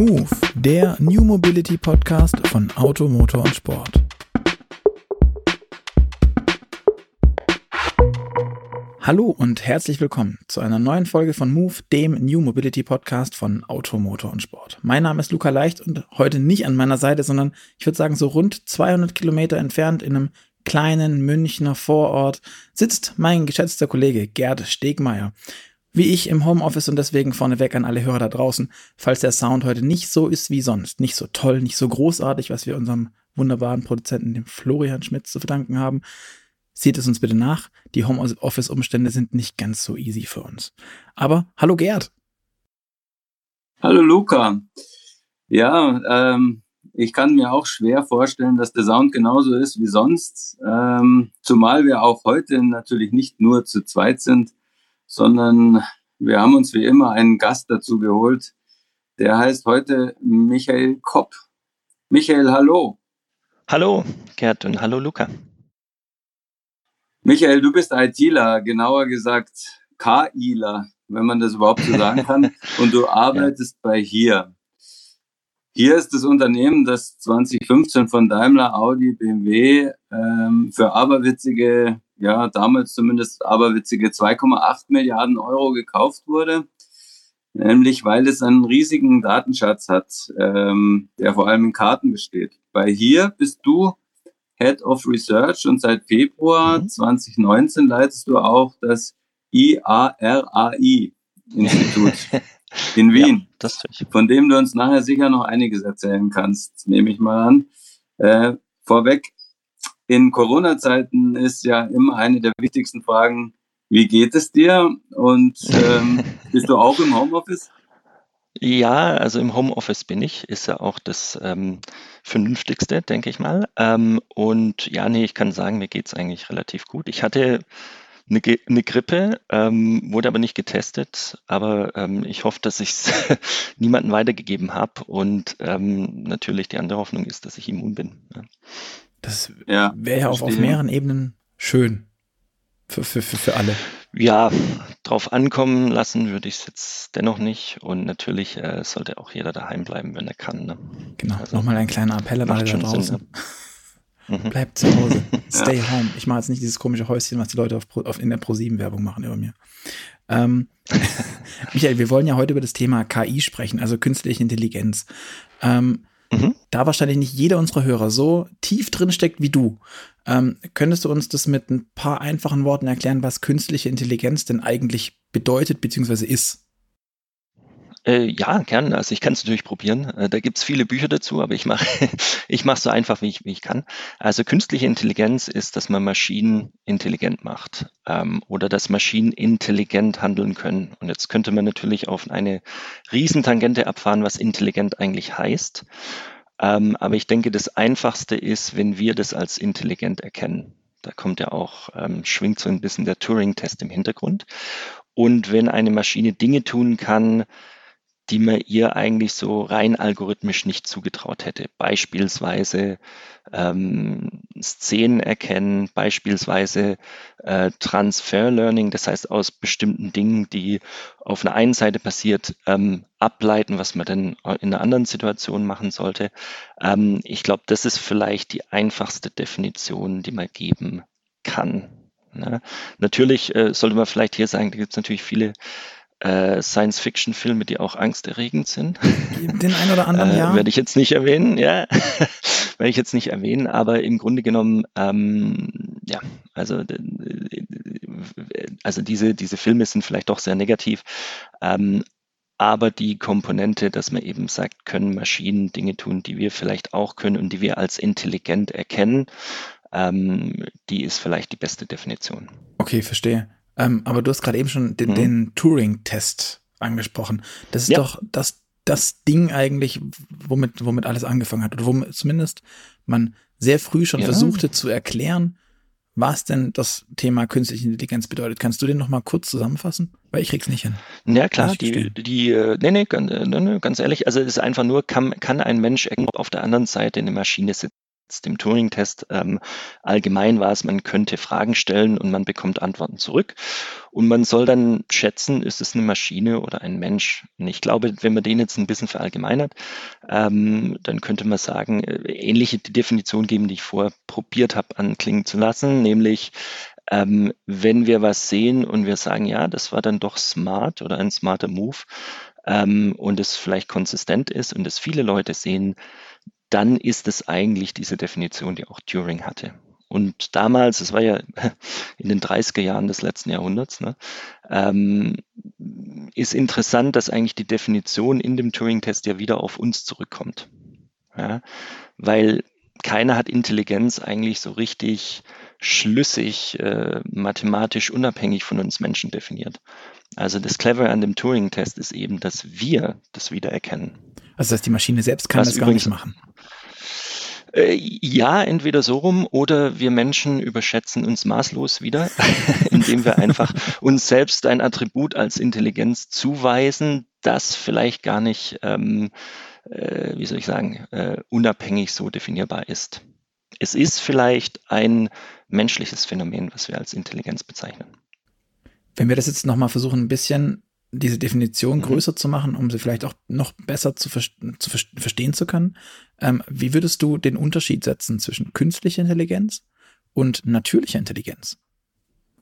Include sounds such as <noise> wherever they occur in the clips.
Move, der New Mobility Podcast von Auto, Motor und Sport. Hallo und herzlich willkommen zu einer neuen Folge von Move, dem New Mobility Podcast von Auto, Motor und Sport. Mein Name ist Luca Leicht und heute nicht an meiner Seite, sondern ich würde sagen so rund 200 Kilometer entfernt in einem kleinen Münchner Vorort sitzt mein geschätzter Kollege Gerd Stegmeier wie ich im Homeoffice und deswegen vorneweg an alle Hörer da draußen, falls der Sound heute nicht so ist wie sonst, nicht so toll, nicht so großartig, was wir unserem wunderbaren Produzenten, dem Florian Schmidt, zu verdanken haben, seht es uns bitte nach. Die Homeoffice-Umstände sind nicht ganz so easy für uns. Aber hallo Gerd. Hallo Luca. Ja, ähm, ich kann mir auch schwer vorstellen, dass der Sound genauso ist wie sonst. Ähm, zumal wir auch heute natürlich nicht nur zu zweit sind, sondern wir haben uns wie immer einen Gast dazu geholt. Der heißt heute Michael Kopp. Michael, hallo. Hallo, Gerd und hallo, Luca. Michael, du bist ITler, genauer gesagt KIler, wenn man das überhaupt so sagen kann. <laughs> und du arbeitest ja. bei hier. Hier ist das Unternehmen, das 2015 von Daimler, Audi, BMW ähm, für aberwitzige ja, damals zumindest aberwitzige 2,8 Milliarden Euro gekauft wurde. Nämlich, weil es einen riesigen Datenschatz hat, ähm, der vor allem in Karten besteht. Bei hier bist du Head of Research und seit Februar mhm. 2019 leitest du auch das IARAI-Institut <laughs> in Wien, ja, von dem du uns nachher sicher noch einiges erzählen kannst, nehme ich mal an. Äh, vorweg, in Corona-Zeiten ist ja immer eine der wichtigsten Fragen, wie geht es dir? Und ähm, <laughs> bist du auch im Homeoffice? Ja, also im Homeoffice bin ich, ist ja auch das ähm, Vernünftigste, denke ich mal. Ähm, und ja, nee, ich kann sagen, mir geht es eigentlich relativ gut. Ich hatte eine, eine Grippe, ähm, wurde aber nicht getestet, aber ähm, ich hoffe, dass ich es <laughs> niemandem weitergegeben habe. Und ähm, natürlich die andere Hoffnung ist, dass ich immun bin. Ja. Das ja, wäre ja auch auf mehreren Ebenen schön. Für, für, für, für alle. Ja, drauf ankommen lassen würde ich es jetzt dennoch nicht. Und natürlich äh, sollte auch jeder daheim bleiben, wenn er kann. Ne? Genau, also, nochmal ein kleiner Appell an alle da draußen. Sinn, ne? Mhm. Bleibt zu Hause. <laughs> Stay ja. home. Ich mache jetzt nicht dieses komische Häuschen, was die Leute auf, auf in der Pro7-Werbung machen über mir. Ähm, <laughs> Michael, wir wollen ja heute über das Thema KI sprechen, also künstliche Intelligenz. Ähm, mhm. Da wahrscheinlich nicht jeder unserer Hörer so tief drin steckt wie du, ähm, könntest du uns das mit ein paar einfachen Worten erklären, was künstliche Intelligenz denn eigentlich bedeutet bzw. ist? Äh, ja, gern. Also ich kann es natürlich probieren. Äh, da gibt es viele Bücher dazu, aber ich mache <laughs> ich mache so einfach, wie ich, wie ich kann. Also künstliche Intelligenz ist, dass man Maschinen intelligent macht ähm, oder dass Maschinen intelligent handeln können. Und jetzt könnte man natürlich auf eine Riesentangente abfahren, was intelligent eigentlich heißt. Ähm, aber ich denke, das Einfachste ist, wenn wir das als intelligent erkennen. Da kommt ja auch, ähm, schwingt so ein bisschen der Turing-Test im Hintergrund. Und wenn eine Maschine Dinge tun kann, die man ihr eigentlich so rein algorithmisch nicht zugetraut hätte. Beispielsweise ähm, Szenen erkennen, beispielsweise äh, Transfer Learning, das heißt aus bestimmten Dingen, die auf einer einen Seite passiert, ähm, ableiten, was man dann in einer anderen Situation machen sollte. Ähm, ich glaube, das ist vielleicht die einfachste Definition, die man geben kann. Ne? Natürlich äh, sollte man vielleicht hier sagen, da gibt es natürlich viele äh, Science-Fiction-Filme, die auch angsterregend sind. Den einen oder anderen, <laughs> äh, ja. Werde ich jetzt nicht erwähnen, ja. <laughs> Werde ich jetzt nicht erwähnen, aber im Grunde genommen, ähm, ja, also, also diese, diese Filme sind vielleicht doch sehr negativ. Ähm, aber die Komponente, dass man eben sagt, können Maschinen Dinge tun, die wir vielleicht auch können und die wir als intelligent erkennen, ähm, die ist vielleicht die beste Definition. Okay, verstehe. Ähm, aber du hast gerade eben schon den, mhm. den Turing-Test angesprochen. Das ist ja. doch das, das Ding eigentlich, womit, womit alles angefangen hat. Oder womit zumindest man sehr früh schon ja. versuchte zu erklären, was denn das Thema künstliche Intelligenz bedeutet. Kannst du den noch mal kurz zusammenfassen? Weil ich krieg's nicht hin. Ja, klar, die, die, äh, nee, nee, ganz, nee, nee, ganz ehrlich, also es ist einfach nur, kann, kann ein Mensch auf der anderen Seite eine Maschine sitzen? Dem Turing-Test. Ähm, allgemein war es, man könnte Fragen stellen und man bekommt Antworten zurück. Und man soll dann schätzen, ist es eine Maschine oder ein Mensch? Und ich glaube, wenn man den jetzt ein bisschen verallgemeinert, ähm, dann könnte man sagen, äh, ähnliche Definition geben, die ich vorher probiert habe anklingen zu lassen, nämlich ähm, wenn wir was sehen und wir sagen, ja, das war dann doch smart oder ein smarter Move ähm, und es vielleicht konsistent ist und es viele Leute sehen, dann ist es eigentlich diese Definition, die auch Turing hatte. Und damals, es war ja <laughs> in den 30er Jahren des letzten Jahrhunderts, ne, ähm, ist interessant, dass eigentlich die Definition in dem Turing-Test ja wieder auf uns zurückkommt. Ja, weil keiner hat Intelligenz eigentlich so richtig schlüssig, äh, mathematisch unabhängig von uns Menschen definiert. Also das Clever an dem Turing-Test ist eben, dass wir das wiedererkennen. Also dass die Maschine selbst kann das gar nicht machen. Äh, ja, entweder so rum oder wir Menschen überschätzen uns maßlos wieder, <laughs> indem wir einfach uns selbst ein Attribut als Intelligenz zuweisen, das vielleicht gar nicht, ähm, äh, wie soll ich sagen, äh, unabhängig so definierbar ist. Es ist vielleicht ein menschliches Phänomen, was wir als Intelligenz bezeichnen. Wenn wir das jetzt nochmal versuchen, ein bisschen diese Definition mhm. größer zu machen, um sie vielleicht auch noch besser zu, ver zu ver verstehen zu können, ähm, wie würdest du den Unterschied setzen zwischen künstlicher Intelligenz und natürlicher Intelligenz?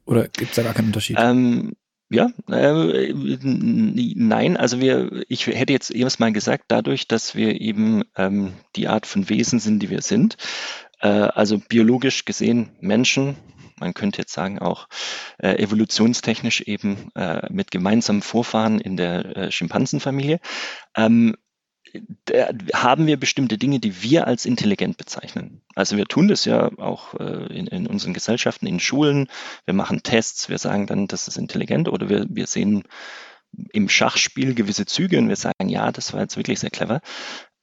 Oder gibt es da gar keinen Unterschied? Ähm, ja, äh, nein, also wir, ich hätte jetzt erst mal gesagt, dadurch, dass wir eben ähm, die Art von Wesen sind, die wir sind, äh, also biologisch gesehen Menschen, man könnte jetzt sagen auch äh, evolutionstechnisch eben äh, mit gemeinsamen Vorfahren in der äh, Schimpansenfamilie, ähm, haben wir bestimmte Dinge, die wir als intelligent bezeichnen. Also wir tun das ja auch äh, in, in, unseren Gesellschaften, in Schulen. Wir machen Tests, wir sagen dann, das ist intelligent oder wir, wir sehen im Schachspiel gewisse Züge und wir sagen, ja, das war jetzt wirklich sehr clever.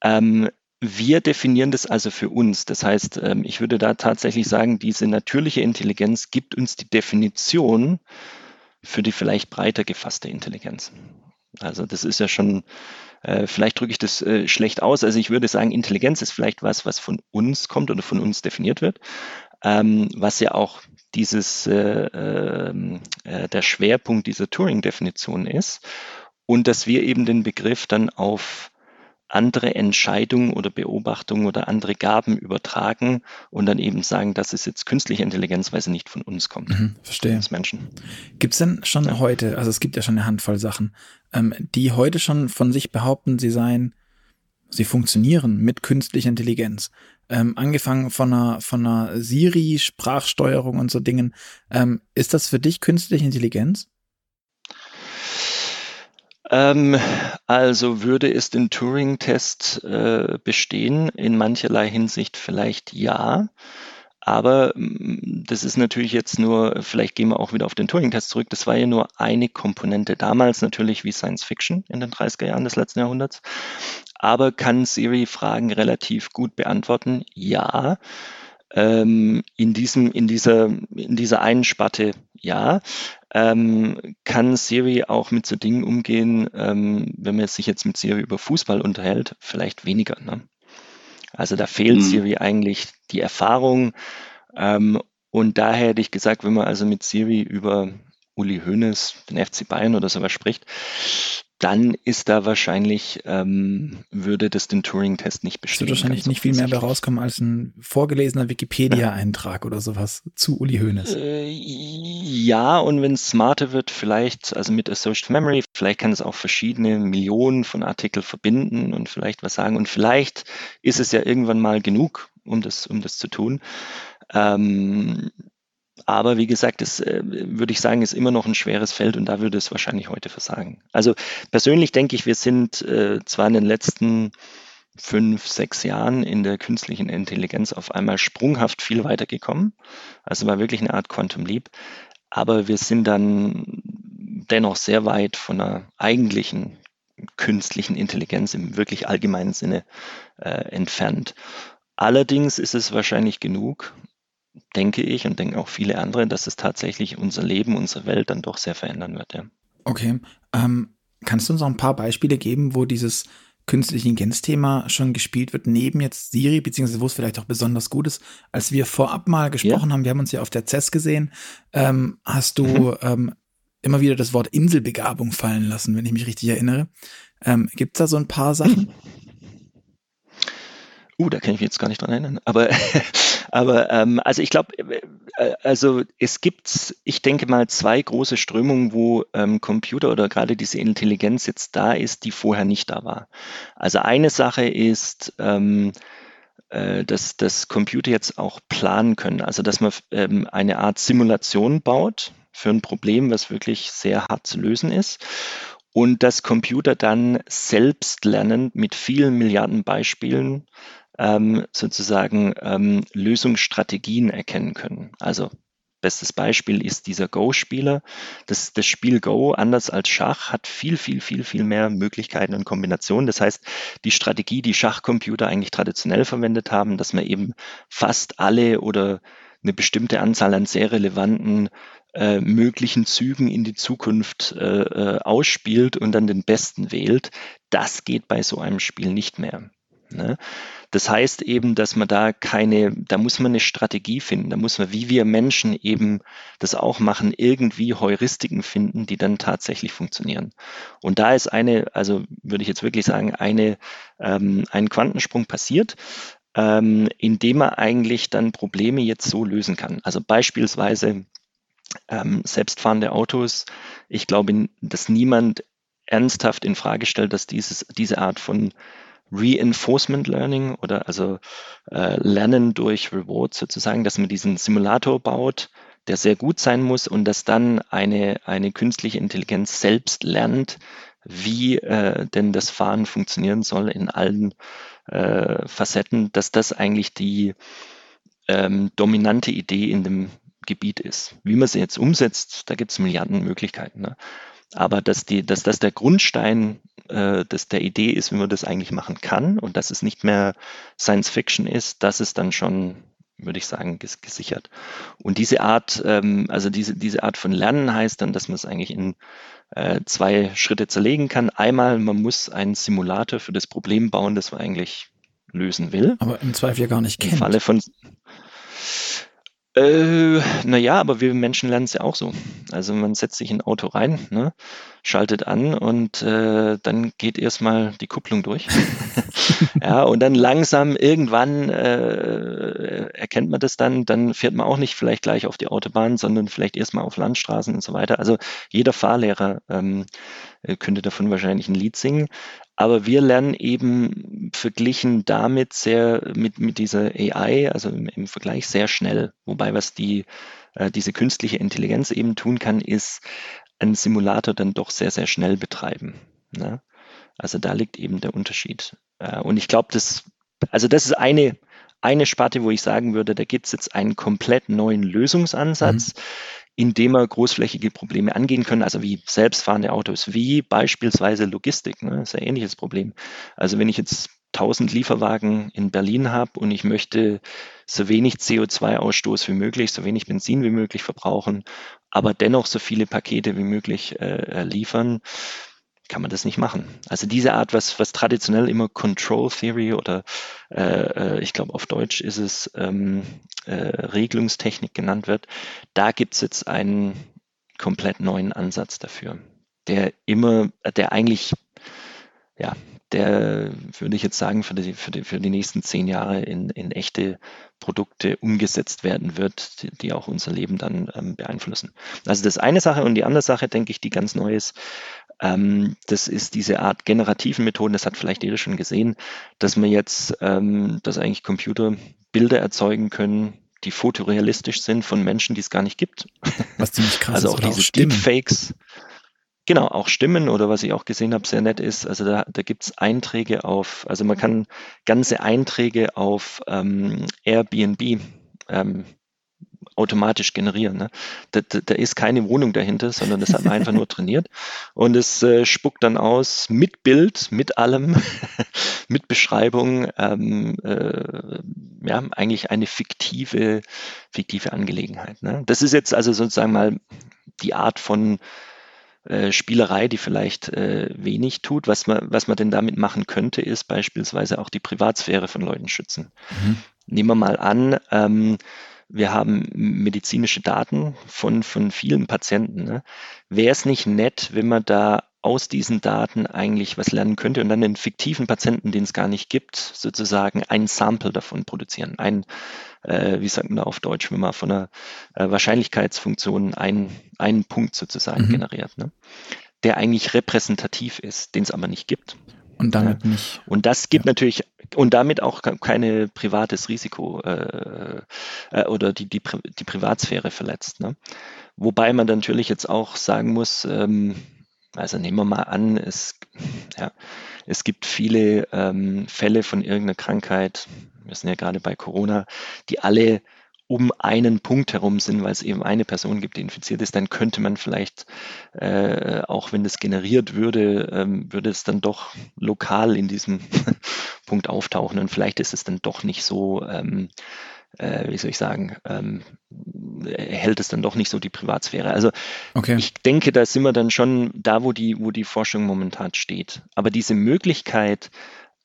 Ähm, wir definieren das also für uns. Das heißt, ähm, ich würde da tatsächlich sagen, diese natürliche Intelligenz gibt uns die Definition für die vielleicht breiter gefasste Intelligenz. Also das ist ja schon, äh, vielleicht drücke ich das äh, schlecht aus. Also ich würde sagen, Intelligenz ist vielleicht was, was von uns kommt oder von uns definiert wird, ähm, was ja auch dieses, äh, ähm, äh, der Schwerpunkt dieser Turing-Definition ist. Und dass wir eben den Begriff dann auf andere Entscheidungen oder Beobachtungen oder andere Gaben übertragen und dann eben sagen, das ist jetzt künstliche Intelligenz, weil sie nicht von uns kommt. Mhm, verstehe. Als Menschen. Gibt es denn schon ja. heute, also es gibt ja schon eine Handvoll Sachen, ähm, die heute schon von sich behaupten, sie seien, sie funktionieren mit künstlicher Intelligenz. Ähm, angefangen von einer, von einer Siri-Sprachsteuerung und so Dingen. Ähm, ist das für dich künstliche Intelligenz? Ähm, also würde es den Turing-Test äh, bestehen? In mancherlei Hinsicht vielleicht ja. Aber mm, das ist natürlich jetzt nur, vielleicht gehen wir auch wieder auf den Turing-Test zurück, das war ja nur eine Komponente. Damals natürlich wie Science Fiction in den 30er Jahren des letzten Jahrhunderts. Aber kann Siri Fragen relativ gut beantworten? Ja. Ähm, in, diesem, in, dieser, in dieser einen Spatte ja. Ähm, kann Siri auch mit so Dingen umgehen, ähm, wenn man sich jetzt mit Siri über Fußball unterhält? Vielleicht weniger. Ne? Also da fehlt mhm. Siri eigentlich die Erfahrung. Ähm, und daher hätte ich gesagt, wenn man also mit Siri über Uli Hoeneß, den FC Bayern oder sowas spricht, dann ist da wahrscheinlich, ähm, würde das den Turing-Test nicht bestätigen. Es wird wahrscheinlich nicht viel mehr bei rauskommen als ein vorgelesener Wikipedia-Eintrag oder sowas zu Uli Hoeneß. Äh, ja, und wenn es smarter wird, vielleicht, also mit Associative Memory, vielleicht kann es auch verschiedene Millionen von Artikeln verbinden und vielleicht was sagen. Und vielleicht ist es ja irgendwann mal genug, um das, um das zu tun. Ähm, aber wie gesagt, das äh, würde ich sagen, ist immer noch ein schweres Feld und da würde es wahrscheinlich heute versagen. Also persönlich denke ich, wir sind äh, zwar in den letzten fünf, sechs Jahren in der künstlichen Intelligenz auf einmal sprunghaft viel weitergekommen. Also war wirklich eine Art Quantum Leap. Aber wir sind dann dennoch sehr weit von einer eigentlichen künstlichen Intelligenz im wirklich allgemeinen Sinne äh, entfernt. Allerdings ist es wahrscheinlich genug, denke ich und denken auch viele andere, dass es tatsächlich unser Leben, unsere Welt dann doch sehr verändern wird. Ja. Okay. Ähm, kannst du uns noch ein paar Beispiele geben, wo dieses künstliche Intelligenz-Thema schon gespielt wird, neben jetzt Siri, beziehungsweise wo es vielleicht auch besonders gut ist. Als wir vorab mal gesprochen ja. haben, wir haben uns ja auf der CES gesehen, ähm, hast du mhm. ähm, immer wieder das Wort Inselbegabung fallen lassen, wenn ich mich richtig erinnere. Ähm, Gibt es da so ein paar Sachen? <laughs> Uh, da kann ich mich jetzt gar nicht dran erinnern. Aber, <laughs> aber ähm, also ich glaube, äh, also es gibt, ich denke mal, zwei große Strömungen, wo ähm, Computer oder gerade diese Intelligenz jetzt da ist, die vorher nicht da war. Also eine Sache ist, ähm, äh, dass, dass Computer jetzt auch planen können. Also dass man ähm, eine Art Simulation baut für ein Problem, was wirklich sehr hart zu lösen ist und dass Computer dann selbst lernen mit vielen Milliarden Beispielen ähm, sozusagen ähm, Lösungsstrategien erkennen können. Also bestes Beispiel ist dieser Go-Spieler. Das, das Spiel Go, anders als Schach, hat viel, viel, viel, viel mehr Möglichkeiten und Kombinationen. Das heißt, die Strategie, die Schachcomputer eigentlich traditionell verwendet haben, dass man eben fast alle oder eine bestimmte Anzahl an sehr relevanten äh, möglichen Zügen in die Zukunft äh, äh ausspielt und dann den besten wählt, das geht bei so einem Spiel nicht mehr. Ne? Das heißt eben, dass man da keine, da muss man eine Strategie finden, da muss man, wie wir Menschen eben das auch machen, irgendwie Heuristiken finden, die dann tatsächlich funktionieren. Und da ist eine, also würde ich jetzt wirklich sagen, eine, ähm, ein Quantensprung passiert, ähm, indem man eigentlich dann Probleme jetzt so lösen kann. Also beispielsweise ähm, selbstfahrende Autos. Ich glaube, dass niemand ernsthaft in Frage stellt, dass dieses, diese Art von Reinforcement Learning oder also äh, Lernen durch Rewards sozusagen, dass man diesen Simulator baut, der sehr gut sein muss und dass dann eine, eine künstliche Intelligenz selbst lernt, wie äh, denn das Fahren funktionieren soll in allen äh, Facetten, dass das eigentlich die ähm, dominante Idee in dem Gebiet ist. Wie man sie jetzt umsetzt, da gibt es Milliarden Möglichkeiten. Ne? Aber dass, die, dass das der Grundstein äh, dass der Idee ist, wie man das eigentlich machen kann und dass es nicht mehr Science Fiction ist, das ist dann schon, würde ich sagen, ges gesichert. Und diese Art, ähm, also diese, diese Art von Lernen heißt dann, dass man es eigentlich in äh, zwei Schritte zerlegen kann. Einmal, man muss einen Simulator für das Problem bauen, das man eigentlich lösen will. Aber im Zweifel ja gar nicht kennt. Im Falle von äh, naja, aber wir Menschen lernen es ja auch so. Also man setzt sich in ein Auto rein, ne, schaltet an und äh, dann geht erstmal die Kupplung durch. <laughs> ja, und dann langsam irgendwann äh, erkennt man das dann, dann fährt man auch nicht vielleicht gleich auf die Autobahn, sondern vielleicht erstmal auf Landstraßen und so weiter. Also jeder Fahrlehrer ähm, äh, könnte davon wahrscheinlich ein Lied singen. Aber wir lernen eben verglichen damit sehr mit, mit dieser AI, also im, im Vergleich sehr schnell. Wobei was die, äh, diese künstliche Intelligenz eben tun kann, ist einen Simulator dann doch sehr, sehr schnell betreiben. Ne? Also da liegt eben der Unterschied. Äh, und ich glaube, das, also das ist eine, eine Sparte, wo ich sagen würde, da gibt es jetzt einen komplett neuen Lösungsansatz. Mhm indem wir großflächige Probleme angehen können, also wie selbstfahrende Autos, wie beispielsweise Logistik, ne, ist ein ähnliches Problem. Also wenn ich jetzt 1000 Lieferwagen in Berlin habe und ich möchte so wenig CO2-Ausstoß wie möglich, so wenig Benzin wie möglich verbrauchen, aber dennoch so viele Pakete wie möglich äh, liefern, kann man das nicht machen. Also diese Art, was, was traditionell immer Control Theory oder äh, äh, ich glaube auf Deutsch ist es ähm, äh, Regelungstechnik genannt wird, da gibt es jetzt einen komplett neuen Ansatz dafür, der immer, der eigentlich, ja, der würde ich jetzt sagen, für die, für die, für die nächsten zehn Jahre in, in echte Produkte umgesetzt werden wird, die, die auch unser Leben dann ähm, beeinflussen. Also das eine Sache und die andere Sache, denke ich, die ganz neu ist, ähm, das ist diese Art generativen Methoden, das hat vielleicht jeder schon gesehen, dass man jetzt, ähm, dass eigentlich Computer Bilder erzeugen können, die fotorealistisch sind von Menschen, die es gar nicht gibt. Was ziemlich krass also auch ist. Also auch diese Deepfakes. Genau, auch Stimmen oder was ich auch gesehen habe, sehr nett ist, also da, da gibt es Einträge auf, also man kann ganze Einträge auf ähm, Airbnb ähm, automatisch generieren. Ne? Da, da, da, ist keine Wohnung dahinter, sondern das hat man einfach nur trainiert. Und es äh, spuckt dann aus mit Bild, mit allem, <laughs> mit Beschreibung, ähm, äh, ja, eigentlich eine fiktive, fiktive Angelegenheit. Ne? Das ist jetzt also sozusagen mal die Art von äh, Spielerei, die vielleicht äh, wenig tut. Was man, was man denn damit machen könnte, ist beispielsweise auch die Privatsphäre von Leuten schützen. Mhm. Nehmen wir mal an, ähm, wir haben medizinische Daten von, von vielen Patienten. Ne? Wäre es nicht nett, wenn man da aus diesen Daten eigentlich was lernen könnte und dann den fiktiven Patienten, den es gar nicht gibt, sozusagen ein Sample davon produzieren. Ein, äh, wie sagt man da auf Deutsch, wenn man von einer äh, Wahrscheinlichkeitsfunktion einen, einen Punkt sozusagen mhm. generiert, ne? der eigentlich repräsentativ ist, den es aber nicht gibt. Und damit ja. nicht. Und das gibt ja. natürlich und damit auch keine privates Risiko äh, äh, oder die, die, die Privatsphäre verletzt. Ne? Wobei man natürlich jetzt auch sagen muss, ähm, also nehmen wir mal an, es, ja, es gibt viele ähm, Fälle von irgendeiner Krankheit, wir sind ja gerade bei Corona, die alle um einen Punkt herum sind, weil es eben eine Person gibt, die infiziert ist, dann könnte man vielleicht, äh, auch wenn das generiert würde, ähm, würde es dann doch lokal in diesem <laughs> Punkt auftauchen und vielleicht ist es dann doch nicht so ähm, äh, wie soll ich sagen, ähm, hält es dann doch nicht so die Privatsphäre. Also okay. ich denke, da sind wir dann schon da, wo die, wo die Forschung momentan steht. Aber diese Möglichkeit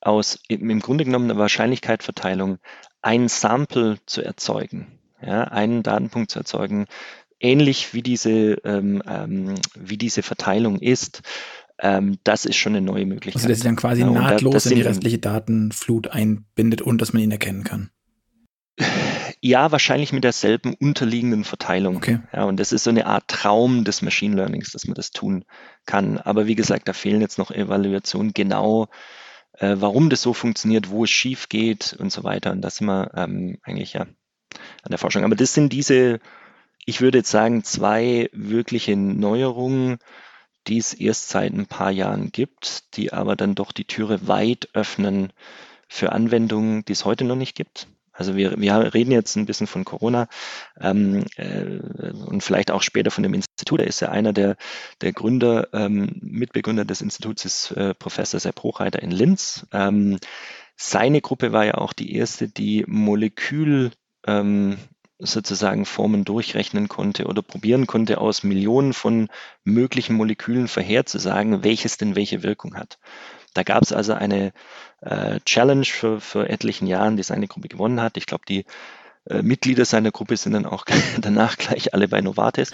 aus im Grunde genommen einer Wahrscheinlichkeitsverteilung ein Sample zu erzeugen, ja, einen Datenpunkt zu erzeugen, ähnlich wie diese, ähm, ähm, wie diese Verteilung ist, ähm, das ist schon eine neue Möglichkeit. Also, dass sie dann quasi ja, nahtlos da, in die restliche Datenflut einbindet und dass man ihn erkennen kann. Ja, wahrscheinlich mit derselben unterliegenden Verteilung. Okay. Ja, und das ist so eine Art Traum des Machine Learnings, dass man das tun kann. Aber wie gesagt, da fehlen jetzt noch Evaluationen genau, äh, warum das so funktioniert, wo es schief geht und so weiter. Und das sind wir ähm, eigentlich ja an der Forschung. Aber das sind diese, ich würde jetzt sagen, zwei wirkliche Neuerungen, die es erst seit ein paar Jahren gibt, die aber dann doch die Türe weit öffnen für Anwendungen, die es heute noch nicht gibt. Also wir, wir reden jetzt ein bisschen von Corona ähm, äh, und vielleicht auch später von dem Institut. Er ist ja einer der, der Gründer, ähm, Mitbegründer des Instituts ist äh, Professor Sepp Hochreiter in Linz. Ähm, seine Gruppe war ja auch die erste, die Molekül ähm, sozusagen Formen durchrechnen konnte oder probieren konnte, aus Millionen von möglichen Molekülen vorherzusagen, welches denn welche Wirkung hat. Da gab es also eine äh, Challenge für, für etlichen Jahren, die seine Gruppe gewonnen hat. Ich glaube, die äh, Mitglieder seiner Gruppe sind dann auch <laughs> danach gleich alle bei Novartis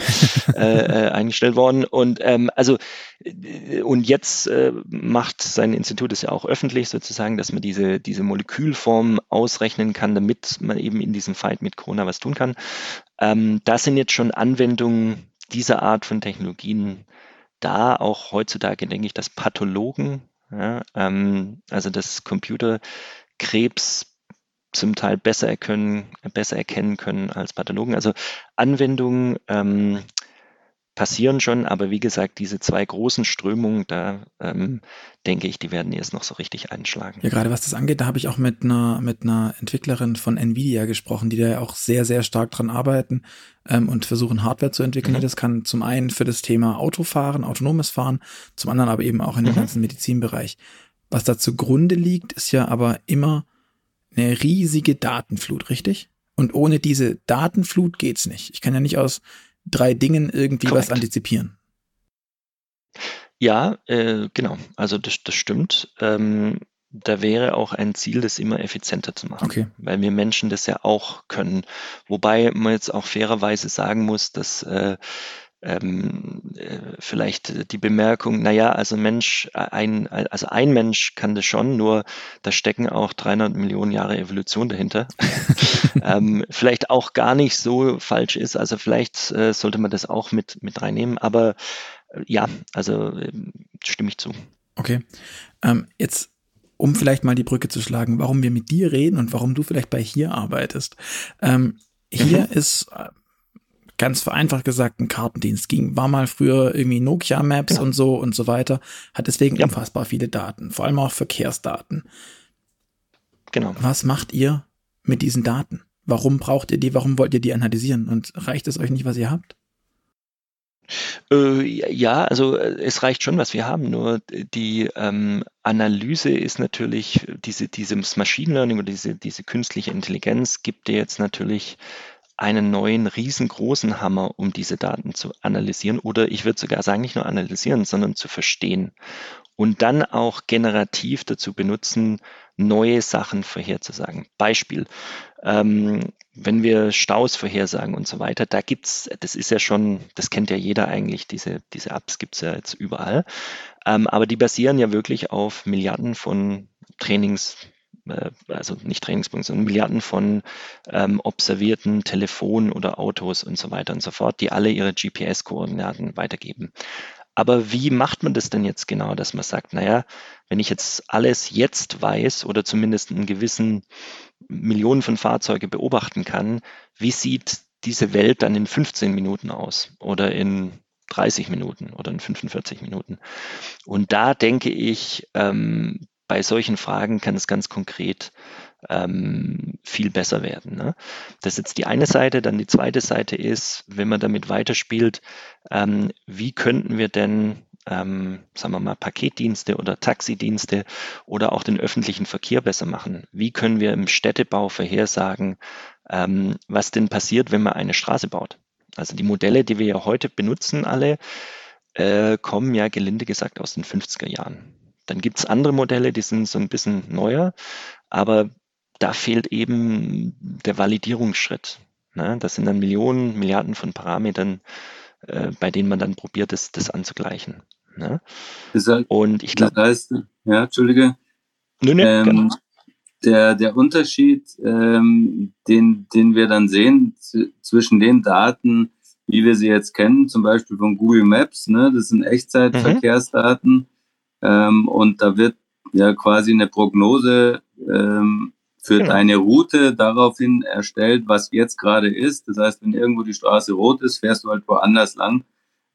äh, äh, <laughs> eingestellt worden. Und ähm, also äh, und jetzt äh, macht sein Institut es ja auch öffentlich sozusagen, dass man diese, diese Molekülform ausrechnen kann, damit man eben in diesem Fight mit Corona was tun kann. Ähm, das sind jetzt schon Anwendungen dieser Art von Technologien da. Auch heutzutage denke ich, dass Pathologen ja, ähm, also dass Computer Krebs zum Teil besser erkennen, besser erkennen können als Pathologen. Also Anwendungen ähm, passieren schon, aber wie gesagt, diese zwei großen Strömungen, da ähm, denke ich, die werden jetzt noch so richtig einschlagen. Ja, gerade was das angeht, da habe ich auch mit einer, mit einer Entwicklerin von Nvidia gesprochen, die da ja auch sehr, sehr stark dran arbeiten ähm, und versuchen, Hardware zu entwickeln. Mhm. Das kann zum einen für das Thema Autofahren, autonomes Fahren, zum anderen aber eben auch in dem mhm. ganzen Medizinbereich. Was da zugrunde liegt, ist ja aber immer eine riesige Datenflut, richtig? Und ohne diese Datenflut geht's nicht. Ich kann ja nicht aus drei Dingen irgendwie Correct. was antizipieren. Ja, äh, genau. Also das, das stimmt. Ähm, da wäre auch ein Ziel, das immer effizienter zu machen, okay. weil wir Menschen das ja auch können. Wobei man jetzt auch fairerweise sagen muss, dass äh, ähm, äh, vielleicht die Bemerkung, naja, also Mensch, ein, also ein Mensch kann das schon, nur da stecken auch 300 Millionen Jahre Evolution dahinter. <laughs> ähm, vielleicht auch gar nicht so falsch ist, also vielleicht äh, sollte man das auch mit, mit reinnehmen, aber äh, ja, also äh, stimme ich zu. Okay, ähm, jetzt um vielleicht mal die Brücke zu schlagen, warum wir mit dir reden und warum du vielleicht bei hier arbeitest. Ähm, hier mhm. ist äh, ganz vereinfacht gesagt ein Kartendienst ging. War mal früher irgendwie Nokia Maps ja. und so und so weiter, hat deswegen ja. unfassbar viele Daten, vor allem auch Verkehrsdaten. Genau. Was macht ihr mit diesen Daten? Warum braucht ihr die? Warum wollt ihr die analysieren? Und reicht es euch nicht, was ihr habt? Äh, ja, also äh, es reicht schon, was wir haben. Nur die ähm, Analyse ist natürlich, diese, dieses Machine Learning oder diese, diese künstliche Intelligenz gibt dir jetzt natürlich einen neuen riesengroßen Hammer, um diese Daten zu analysieren oder ich würde sogar sagen, nicht nur analysieren, sondern zu verstehen und dann auch generativ dazu benutzen, neue Sachen vorherzusagen. Beispiel, ähm, wenn wir Staus vorhersagen und so weiter, da gibt's, das ist ja schon, das kennt ja jeder eigentlich, diese, diese Apps gibt's ja jetzt überall, ähm, aber die basieren ja wirklich auf Milliarden von Trainings, also nicht Trainingspunkten, sondern Milliarden von ähm, observierten Telefonen oder Autos und so weiter und so fort, die alle ihre GPS-Koordinaten weitergeben. Aber wie macht man das denn jetzt genau, dass man sagt, naja, wenn ich jetzt alles jetzt weiß oder zumindest einen gewissen Millionen von Fahrzeuge beobachten kann, wie sieht diese Welt dann in 15 Minuten aus oder in 30 Minuten oder in 45 Minuten? Und da denke ich, ähm, bei solchen Fragen kann es ganz konkret ähm, viel besser werden. Ne? Das ist jetzt die eine Seite. Dann die zweite Seite ist, wenn man damit weiterspielt, ähm, wie könnten wir denn ähm, sagen wir mal, Paketdienste oder Taxidienste oder auch den öffentlichen Verkehr besser machen? Wie können wir im Städtebau vorhersagen, ähm, was denn passiert, wenn man eine Straße baut? Also die Modelle, die wir ja heute benutzen, alle, äh, kommen ja gelinde gesagt aus den 50er Jahren. Dann gibt es andere Modelle, die sind so ein bisschen neuer, aber da fehlt eben der Validierungsschritt. Ne? Das sind dann Millionen, Milliarden von Parametern, äh, bei denen man dann probiert, das, das anzugleichen. Ne? Das heißt, Und ich glaube. Das heißt, ja, Entschuldige. Nö, nö, ähm, der, der Unterschied, ähm, den, den wir dann sehen zwischen den Daten, wie wir sie jetzt kennen, zum Beispiel von Google Maps, ne, das sind Echtzeitverkehrsdaten, mhm. Ähm, und da wird ja quasi eine Prognose ähm, für genau. deine Route daraufhin erstellt, was jetzt gerade ist. Das heißt, wenn irgendwo die Straße rot ist, fährst du halt woanders lang.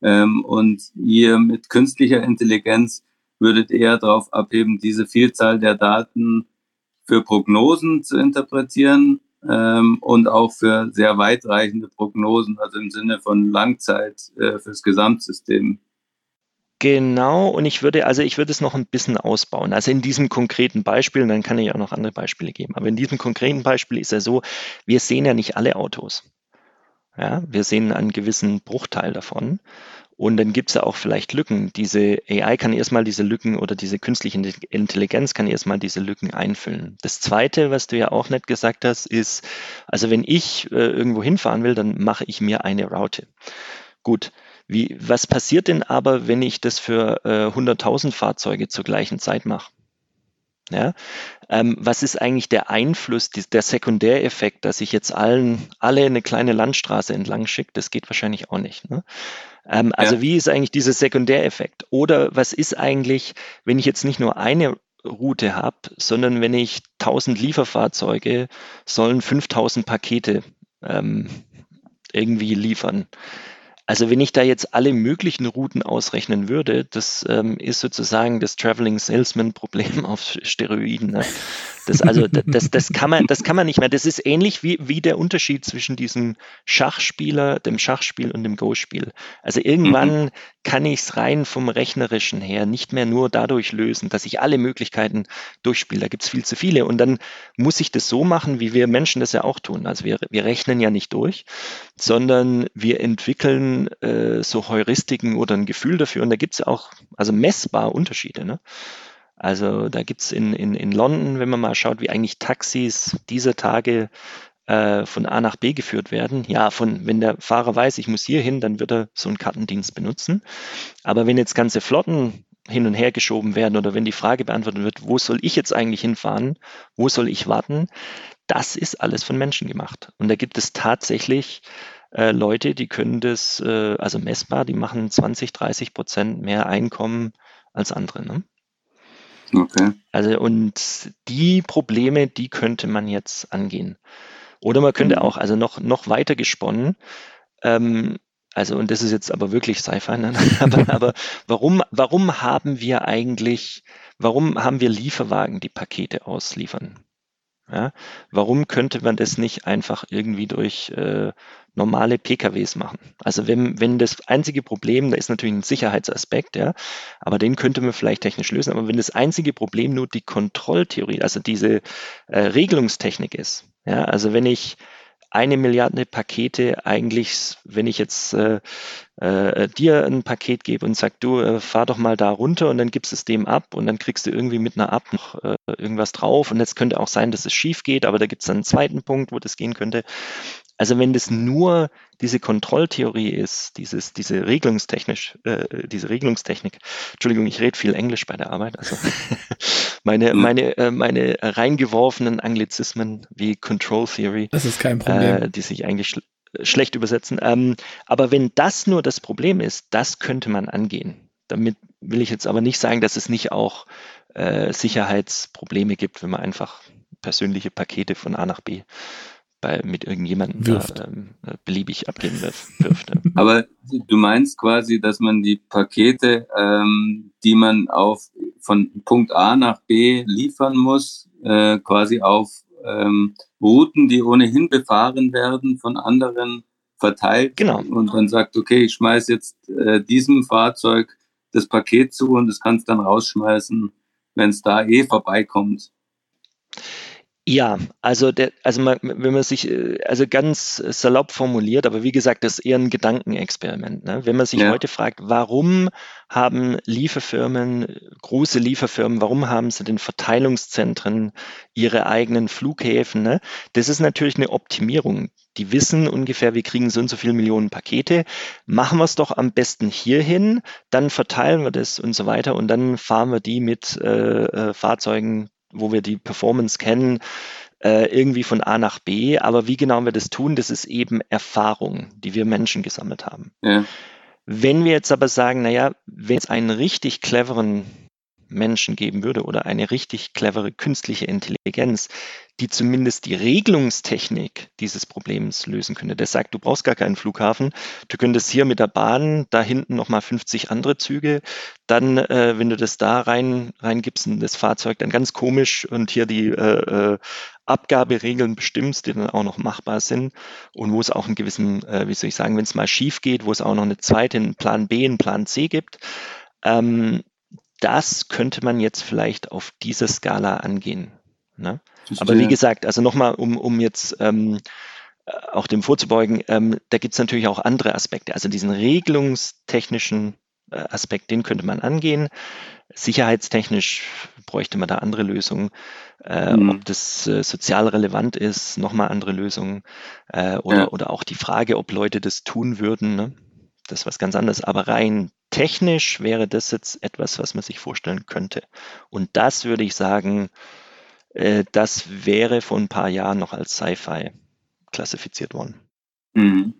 Ähm, und ihr mit künstlicher Intelligenz würdet eher darauf abheben, diese Vielzahl der Daten für Prognosen zu interpretieren ähm, und auch für sehr weitreichende Prognosen, also im Sinne von Langzeit äh, fürs Gesamtsystem Genau, und ich würde, also ich würde es noch ein bisschen ausbauen. Also in diesem konkreten Beispiel, und dann kann ich auch noch andere Beispiele geben, aber in diesem konkreten Beispiel ist ja so, wir sehen ja nicht alle Autos. Ja, wir sehen einen gewissen Bruchteil davon. Und dann gibt es ja auch vielleicht Lücken. Diese AI kann erstmal diese Lücken oder diese künstliche Intelligenz kann erstmal diese Lücken einfüllen. Das zweite, was du ja auch nicht gesagt hast, ist, also wenn ich äh, irgendwo hinfahren will, dann mache ich mir eine Route. Gut, wie, was passiert denn aber, wenn ich das für äh, 100.000 Fahrzeuge zur gleichen Zeit mache? Ja, ähm, was ist eigentlich der Einfluss, der Sekundäreffekt, dass ich jetzt allen, alle eine kleine Landstraße entlang schicke? Das geht wahrscheinlich auch nicht. Ne? Ähm, also ja. wie ist eigentlich dieser Sekundäreffekt? Oder was ist eigentlich, wenn ich jetzt nicht nur eine Route habe, sondern wenn ich 1000 Lieferfahrzeuge sollen 5000 Pakete ähm, irgendwie liefern? Also wenn ich da jetzt alle möglichen Routen ausrechnen würde, das ähm, ist sozusagen das Traveling Salesman Problem <laughs> auf Steroiden. Ne? Das, also, <laughs> das, das, kann man, das kann man nicht mehr. Das ist ähnlich wie, wie der Unterschied zwischen diesem Schachspieler, dem Schachspiel und dem Go-Spiel. Also irgendwann mhm. kann ich es rein vom Rechnerischen her nicht mehr nur dadurch lösen, dass ich alle Möglichkeiten durchspiele. Da gibt es viel zu viele. Und dann muss ich das so machen, wie wir Menschen das ja auch tun. Also wir, wir rechnen ja nicht durch, sondern wir entwickeln äh, so Heuristiken oder ein Gefühl dafür. Und da gibt es ja auch also messbar Unterschiede. Ne? Also da gibt es in, in, in London, wenn man mal schaut, wie eigentlich Taxis dieser Tage äh, von A nach B geführt werden. Ja, von, wenn der Fahrer weiß, ich muss hier hin, dann wird er so einen Kartendienst benutzen. Aber wenn jetzt ganze Flotten hin und her geschoben werden oder wenn die Frage beantwortet wird, wo soll ich jetzt eigentlich hinfahren, wo soll ich warten, das ist alles von Menschen gemacht. Und da gibt es tatsächlich äh, Leute, die können das, äh, also messbar, die machen 20, 30 Prozent mehr Einkommen als andere. Ne? Okay. Also und die Probleme, die könnte man jetzt angehen. Oder man könnte mhm. auch, also noch, noch weiter gesponnen, ähm, also und das ist jetzt aber wirklich Sci-Fi, ne? <laughs> aber, aber warum, warum haben wir eigentlich, warum haben wir Lieferwagen, die Pakete ausliefern? Ja? Warum könnte man das nicht einfach irgendwie durch äh, normale PKWs machen? Also wenn, wenn das einzige Problem, da ist natürlich ein Sicherheitsaspekt, ja, aber den könnte man vielleicht technisch lösen, aber wenn das einzige Problem nur die Kontrolltheorie, also diese äh, Regelungstechnik ist, ja, also wenn ich eine Milliarde Pakete eigentlich, wenn ich jetzt äh, äh, dir ein Paket gebe und sag, du äh, fahr doch mal da runter und dann gibst es dem ab und dann kriegst du irgendwie mit einer App noch äh, irgendwas drauf und jetzt könnte auch sein, dass es schief geht, aber da gibt es einen zweiten Punkt, wo das gehen könnte. Also wenn das nur diese Kontrolltheorie ist, dieses, diese Regelungstechnisch, äh, diese Regelungstechnik, Entschuldigung, ich rede viel Englisch bei der Arbeit, also <laughs> meine, meine, äh, meine reingeworfenen Anglizismen wie Control Theory, das ist kein Problem. Äh, die sich eigentlich schl schlecht übersetzen. Ähm, aber wenn das nur das Problem ist, das könnte man angehen. Damit will ich jetzt aber nicht sagen, dass es nicht auch äh, Sicherheitsprobleme gibt, wenn man einfach persönliche Pakete von A nach B bei, mit irgendjemandem wirft. Da, ähm, beliebig abgeben wirft. <laughs> Aber du meinst quasi, dass man die Pakete, ähm, die man auf von Punkt A nach B liefern muss, äh, quasi auf ähm, Routen, die ohnehin befahren werden, von anderen verteilt genau. und dann sagt, okay, ich schmeiß jetzt äh, diesem Fahrzeug das Paket zu und es kannst dann rausschmeißen, wenn es da eh vorbeikommt. Ja, also, der, also man, wenn man sich, äh, also ganz salopp formuliert, aber wie gesagt, das ist eher ein Gedankenexperiment. Ne? Wenn man sich ja. heute fragt, warum haben Lieferfirmen, große Lieferfirmen, warum haben sie den Verteilungszentren ihre eigenen Flughäfen? Ne? Das ist natürlich eine Optimierung. Die wissen ungefähr, wir kriegen so und so viele Millionen Pakete. Machen wir es doch am besten hierhin, dann verteilen wir das und so weiter und dann fahren wir die mit äh, äh Fahrzeugen wo wir die Performance kennen, äh, irgendwie von A nach B. Aber wie genau wir das tun, das ist eben Erfahrung, die wir Menschen gesammelt haben. Ja. Wenn wir jetzt aber sagen, naja, wenn es einen richtig cleveren Menschen geben würde oder eine richtig clevere künstliche Intelligenz, die zumindest die Regelungstechnik dieses Problems lösen könnte. Der sagt, du brauchst gar keinen Flughafen, du könntest hier mit der Bahn, da hinten nochmal 50 andere Züge, dann, äh, wenn du das da rein reingibst in das Fahrzeug, dann ganz komisch und hier die äh, äh, Abgaberegeln bestimmst, die dann auch noch machbar sind und wo es auch einen gewissen, äh, wie soll ich sagen, wenn es mal schief geht, wo es auch noch eine zweite, einen Plan B, einen Plan C gibt. Ähm, das könnte man jetzt vielleicht auf dieser Skala angehen. Ne? Aber wie gesagt, also nochmal, um, um jetzt ähm, äh, auch dem vorzubeugen, ähm, da gibt es natürlich auch andere Aspekte. Also diesen regelungstechnischen äh, Aspekt, den könnte man angehen. Sicherheitstechnisch bräuchte man da andere Lösungen. Äh, mhm. Ob das äh, sozial relevant ist, nochmal andere Lösungen. Äh, oder, ja. oder auch die Frage, ob Leute das tun würden. Ne? Das ist was ganz anderes. Aber rein technisch wäre das jetzt etwas, was man sich vorstellen könnte. Und das würde ich sagen, äh, das wäre vor ein paar Jahren noch als Sci-Fi klassifiziert worden. Mhm.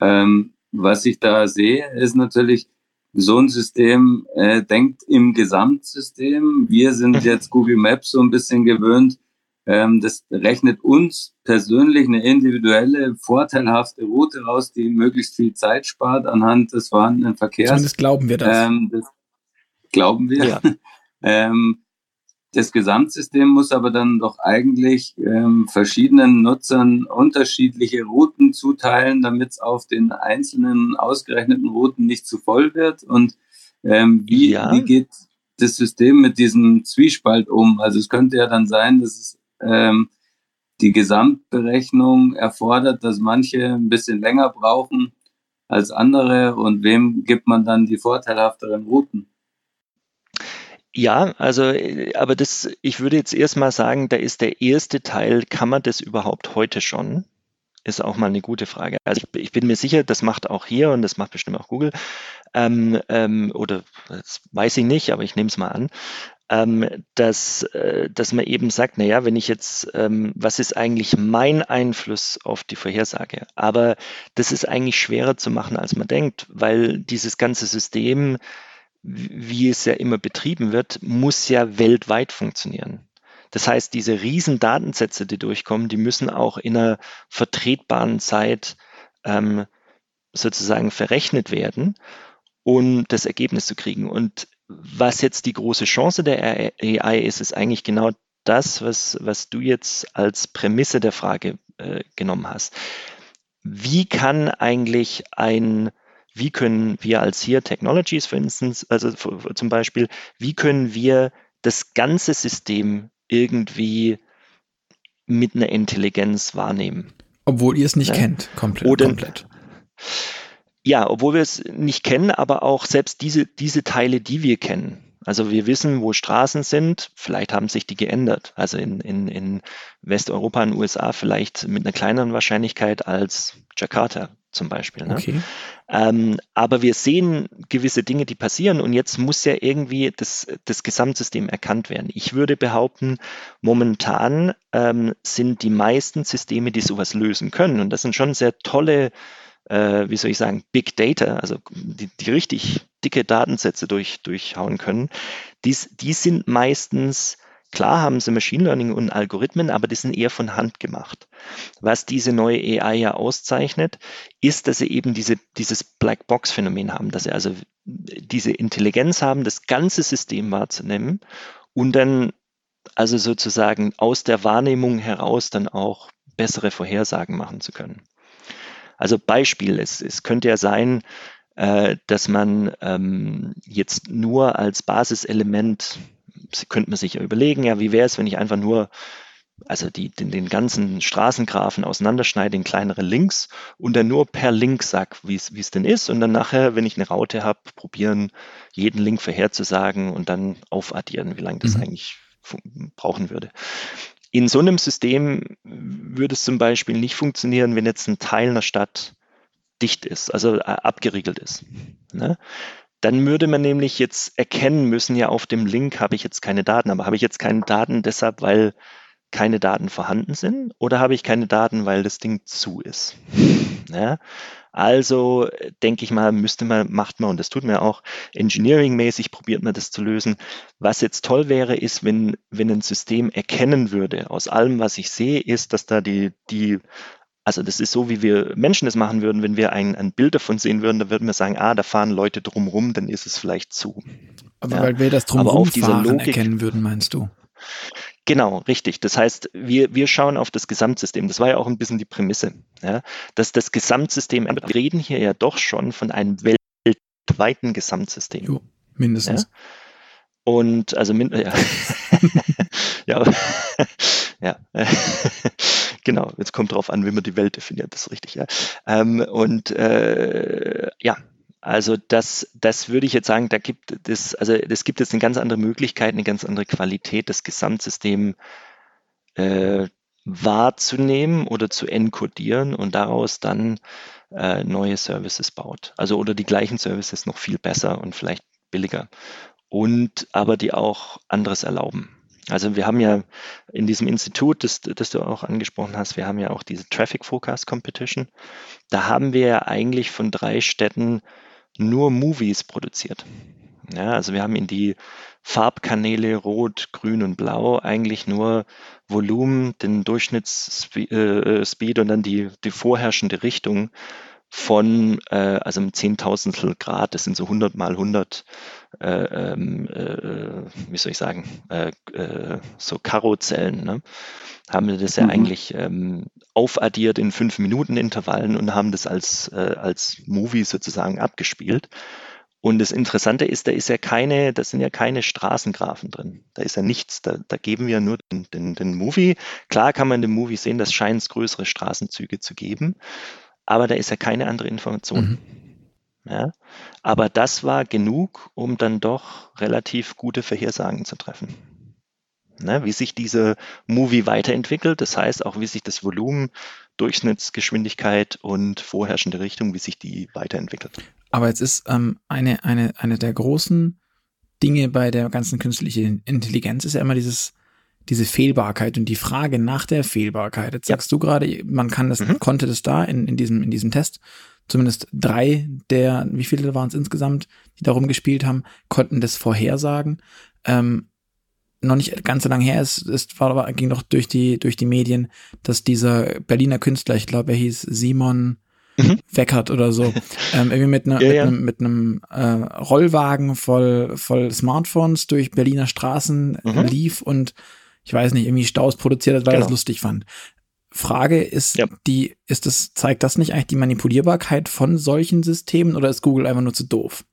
Ähm, was ich da sehe, ist natürlich, so ein System äh, denkt im Gesamtsystem. Wir sind <laughs> jetzt Google Maps so ein bisschen gewöhnt, das rechnet uns persönlich eine individuelle, vorteilhafte Route raus, die möglichst viel Zeit spart anhand des vorhandenen Verkehrs. Zumindest glauben wir das. Ähm, das glauben wir. Ja. <laughs> ähm, das Gesamtsystem muss aber dann doch eigentlich ähm, verschiedenen Nutzern unterschiedliche Routen zuteilen, damit es auf den einzelnen ausgerechneten Routen nicht zu voll wird. Und ähm, wie, ja. wie geht das System mit diesem Zwiespalt um? Also es könnte ja dann sein, dass es ähm, die Gesamtberechnung erfordert, dass manche ein bisschen länger brauchen als andere und wem gibt man dann die vorteilhafteren Routen? Ja, also, aber das, ich würde jetzt erstmal sagen, da ist der erste Teil, kann man das überhaupt heute schon? Ist auch mal eine gute Frage. Also ich, ich bin mir sicher, das macht auch hier und das macht bestimmt auch Google. Ähm, ähm, oder das weiß ich nicht, aber ich nehme es mal an ähm, dass, äh, dass man eben sagt, naja, wenn ich jetzt, ähm, was ist eigentlich mein Einfluss auf die Vorhersage? Aber das ist eigentlich schwerer zu machen, als man denkt, weil dieses ganze System, wie es ja immer betrieben wird, muss ja weltweit funktionieren. Das heißt, diese riesen Datensätze, die durchkommen, die müssen auch in einer vertretbaren Zeit ähm, sozusagen verrechnet werden, um das Ergebnis zu kriegen. Und was jetzt die große Chance der AI ist, ist eigentlich genau das, was, was du jetzt als Prämisse der Frage äh, genommen hast. Wie kann eigentlich ein, wie können wir als hier Technologies, für instance, also zum Beispiel, wie können wir das ganze System irgendwie mit einer Intelligenz wahrnehmen? Obwohl ihr es nicht ja. kennt, komplett. Oder, komplett. Ja, obwohl wir es nicht kennen, aber auch selbst diese, diese Teile, die wir kennen. Also wir wissen, wo Straßen sind, vielleicht haben sich die geändert. Also in, in, in Westeuropa, in den USA vielleicht mit einer kleineren Wahrscheinlichkeit als Jakarta zum Beispiel. Ne? Okay. Ähm, aber wir sehen gewisse Dinge, die passieren und jetzt muss ja irgendwie das, das Gesamtsystem erkannt werden. Ich würde behaupten, momentan ähm, sind die meisten Systeme, die sowas lösen können und das sind schon sehr tolle äh, wie soll ich sagen, Big Data, also die, die richtig dicke Datensätze durch, durchhauen können, dies, die sind meistens, klar haben sie Machine Learning und Algorithmen, aber die sind eher von Hand gemacht. Was diese neue AI ja auszeichnet, ist, dass sie eben diese, dieses Blackbox-Phänomen haben, dass sie also diese Intelligenz haben, das ganze System wahrzunehmen und dann also sozusagen aus der Wahrnehmung heraus dann auch bessere Vorhersagen machen zu können. Also Beispiel, es, es könnte ja sein, äh, dass man ähm, jetzt nur als Basiselement, könnte man sich ja überlegen, ja, wie wäre es, wenn ich einfach nur also die, den, den ganzen Straßengrafen auseinanderschneide in kleinere Links und dann nur per Link sag, wie es denn ist und dann nachher, wenn ich eine Raute habe, probieren, jeden Link vorherzusagen und dann aufaddieren, wie lange das mhm. eigentlich brauchen würde. In so einem System würde es zum Beispiel nicht funktionieren, wenn jetzt ein Teil einer Stadt dicht ist, also äh, abgeriegelt ist. Ne? Dann würde man nämlich jetzt erkennen müssen, ja, auf dem Link habe ich jetzt keine Daten, aber habe ich jetzt keine Daten deshalb, weil keine Daten vorhanden sind oder habe ich keine Daten, weil das Ding zu ist? <laughs> Ja? Also denke ich mal, müsste man, macht man, und das tut man auch, engineering-mäßig probiert man das zu lösen. Was jetzt toll wäre, ist, wenn, wenn ein System erkennen würde, aus allem, was ich sehe, ist, dass da die, die also das ist so, wie wir Menschen das machen würden, wenn wir ein, ein Bild davon sehen würden, da würden wir sagen, ah, da fahren Leute drumrum, dann ist es vielleicht zu. Aber ja. weil wir das Logik, erkennen würden, meinst du? Genau, richtig. Das heißt, wir, wir schauen auf das Gesamtsystem. Das war ja auch ein bisschen die Prämisse, ja, dass das Gesamtsystem, wir reden hier ja doch schon von einem weltweiten Gesamtsystem. Jo, mindestens. Ja? Und also ja. <laughs> ja, <laughs> ja. Genau, jetzt kommt darauf an, wie man die Welt definiert, das ist richtig, ja. Ähm, und äh, ja, also das, das würde ich jetzt sagen, da gibt es, also es gibt jetzt eine ganz andere Möglichkeit, eine ganz andere Qualität, das Gesamtsystem äh, wahrzunehmen oder zu enkodieren und daraus dann äh, neue Services baut. Also oder die gleichen Services noch viel besser und vielleicht billiger. Und aber die auch anderes erlauben. Also wir haben ja in diesem Institut, das, das du auch angesprochen hast, wir haben ja auch diese Traffic Forecast Competition. Da haben wir ja eigentlich von drei Städten nur Movies produziert. Ja, also wir haben in die Farbkanäle Rot, Grün und Blau eigentlich nur Volumen, den Durchschnittsspeed äh, und dann die, die vorherrschende Richtung von, äh, also im Zehntausendstel Grad, das sind so 100 mal 100, äh, ähm, äh, wie soll ich sagen, äh, äh, so Karozellen, ne? haben wir das ja mhm. eigentlich ähm, aufaddiert in fünf Minuten Intervallen und haben das als, äh, als Movie sozusagen abgespielt. Und das Interessante ist, da ist ja keine, da sind ja keine Straßengrafen drin. Da ist ja nichts. Da, da geben wir nur den, den, den Movie. Klar kann man in dem Movie sehen, dass scheint es größere Straßenzüge zu geben, aber da ist ja keine andere Information. Mhm. Ja? Aber das war genug, um dann doch relativ gute Vorhersagen zu treffen ne, wie sich dieser Movie weiterentwickelt. Das heißt auch, wie sich das Volumen, Durchschnittsgeschwindigkeit und vorherrschende Richtung, wie sich die weiterentwickelt. Aber jetzt ist ähm, eine, eine, eine der großen Dinge bei der ganzen künstlichen Intelligenz ist ja immer dieses, diese Fehlbarkeit und die Frage nach der Fehlbarkeit. Jetzt ja. sagst du gerade, man kann das, mhm. konnte das da in, in diesem, in diesem Test, zumindest drei der, wie viele waren es insgesamt, die darum gespielt haben, konnten das vorhersagen. Ähm, noch nicht ganz so lange her ist, ist war aber ging doch durch die durch die Medien, dass dieser Berliner Künstler, ich glaube, er hieß Simon mhm. Weckert oder so, <laughs> ähm, irgendwie mit, ne, ja, mit einem ja. äh, Rollwagen voll voll Smartphones durch Berliner Straßen mhm. lief und ich weiß nicht, irgendwie Staus produziert hat, weil genau. er es lustig fand. Frage ist ja. die, ist das, zeigt das nicht eigentlich die Manipulierbarkeit von solchen Systemen oder ist Google einfach nur zu doof?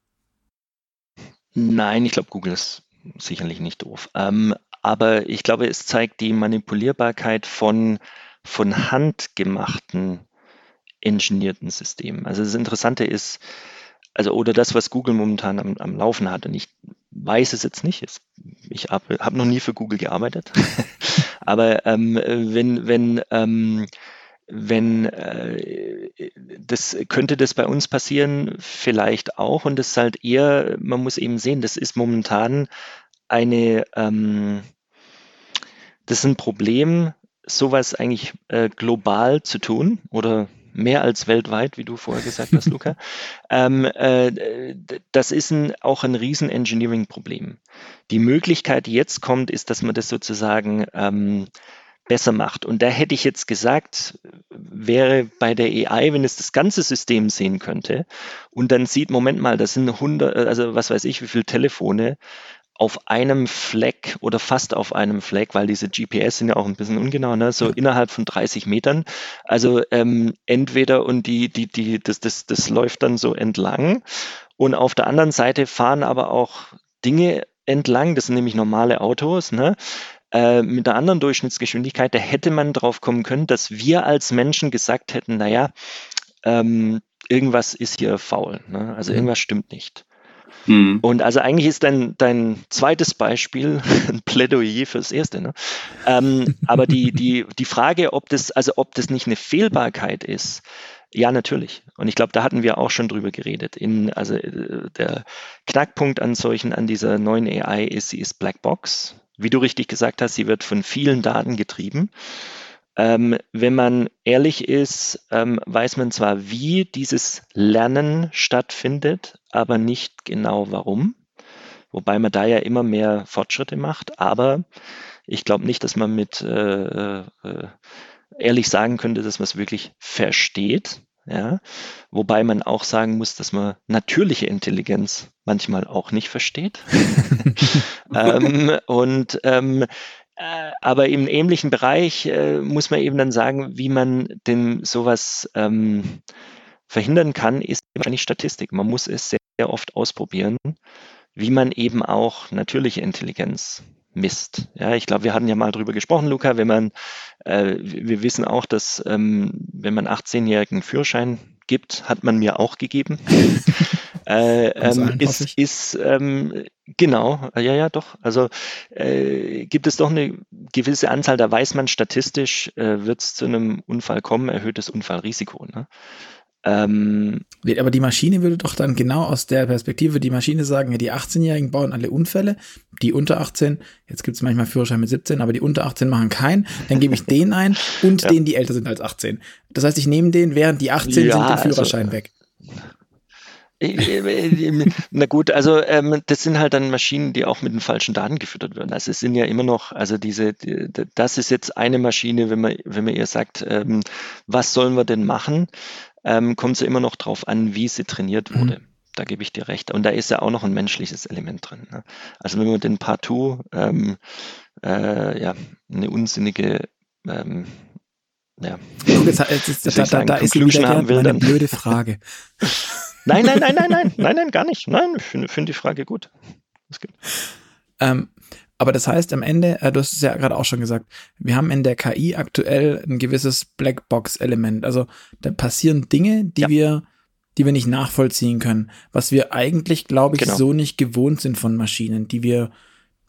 Nein, ich glaube, Google ist sicherlich nicht doof. Ähm, aber ich glaube, es zeigt die Manipulierbarkeit von, von Hand gemachten engineerten Systemen. Also das Interessante ist, also oder das, was Google momentan am, am Laufen hat, und ich weiß es jetzt nicht, ich habe hab noch nie für Google gearbeitet, <laughs> aber ähm, wenn, wenn ähm, wenn äh, das könnte das bei uns passieren, vielleicht auch. Und das ist halt eher, man muss eben sehen, das ist momentan eine, ähm, das ist ein Problem, sowas eigentlich äh, global zu tun oder mehr als weltweit, wie du vorher gesagt hast, Luca. <laughs> Ähm, äh, das ist ein, auch ein riesen Engineering-Problem. Die Möglichkeit, die jetzt kommt, ist, dass man das sozusagen ähm, besser macht. Und da hätte ich jetzt gesagt, wäre bei der AI, wenn es das ganze System sehen könnte und dann sieht, Moment mal, das sind 100, also was weiß ich, wie viele Telefone auf einem Fleck oder fast auf einem Fleck, weil diese GPS sind ja auch ein bisschen ungenau, ne? so innerhalb von 30 Metern. Also ähm, entweder und die, die, die, das, das, das läuft dann so entlang und auf der anderen Seite fahren aber auch Dinge entlang, das sind nämlich normale Autos, ne? Äh, mit einer anderen Durchschnittsgeschwindigkeit, da hätte man drauf kommen können, dass wir als Menschen gesagt hätten, naja, ähm, irgendwas ist hier faul, ne? also mhm. irgendwas stimmt nicht. Mhm. Und also eigentlich ist dein, dein zweites Beispiel <laughs> ein Plädoyer fürs erste. Ne? Ähm, <laughs> aber die, die, die Frage, ob das, also ob das nicht eine Fehlbarkeit ist, ja, natürlich. Und ich glaube, da hatten wir auch schon drüber geredet. In, also äh, der Knackpunkt an solchen, an dieser neuen AI ist, sie ist Blackbox wie du richtig gesagt hast, sie wird von vielen Daten getrieben. Ähm, wenn man ehrlich ist, ähm, weiß man zwar, wie dieses Lernen stattfindet, aber nicht genau warum. Wobei man da ja immer mehr Fortschritte macht. Aber ich glaube nicht, dass man mit äh, äh, ehrlich sagen könnte, dass man es wirklich versteht. Ja? Wobei man auch sagen muss, dass man natürliche Intelligenz manchmal auch nicht versteht. <laughs> <laughs> ähm, und ähm, äh, aber im ähnlichen Bereich äh, muss man eben dann sagen, wie man denn sowas ähm, verhindern kann, ist wahrscheinlich Statistik. Man muss es sehr, sehr oft ausprobieren, wie man eben auch natürliche Intelligenz misst. Ja, ich glaube, wir hatten ja mal drüber gesprochen, Luca, wenn man, äh, wir wissen auch, dass ähm, wenn man 18-jährigen Führerschein gibt, hat man mir auch gegeben. <laughs> äh, ähm, ist, ist ähm, genau, ja, ja, doch. Also äh, gibt es doch eine gewisse Anzahl, da weiß man statistisch, äh, wird es zu einem Unfall kommen, erhöhtes Unfallrisiko. Ne? Ähm, aber die Maschine würde doch dann genau aus der Perspektive, die Maschine sagen, ja, die 18-Jährigen bauen alle Unfälle, die unter 18, jetzt gibt es manchmal Führerschein mit 17, aber die unter 18 machen keinen, dann gebe ich <laughs> den ein und ja. denen, die älter sind als 18. Das heißt, ich nehme den, während die 18 ja, sind, den also Führerschein also, weg. Äh, äh, na gut, also ähm, das sind halt dann Maschinen, die auch mit den falschen Daten gefüttert werden. Also es sind ja immer noch, also diese, die, das ist jetzt eine Maschine, wenn man, wenn man ihr sagt, ähm, was sollen wir denn machen? ähm, kommt es ja immer noch darauf an, wie sie trainiert mhm. wurde. Mhm. Da gebe ich dir recht. Und da ist ja auch noch ein menschliches Element drin. Ne? Also wenn man den Partout ähm, äh, ja, eine unsinnige ähm, ja. Jetzt, jetzt, jetzt, da, da, da ist wieder eine blöde Frage. <laughs> nein, nein, nein, nein, nein, nein, nein, gar nicht. Nein, ich finde find die Frage gut. Ähm, aber das heißt am Ende, äh, du hast es ja gerade auch schon gesagt, wir haben in der KI aktuell ein gewisses Blackbox-Element. Also da passieren Dinge, die ja. wir, die wir nicht nachvollziehen können, was wir eigentlich, glaube ich, genau. so nicht gewohnt sind von Maschinen, die wir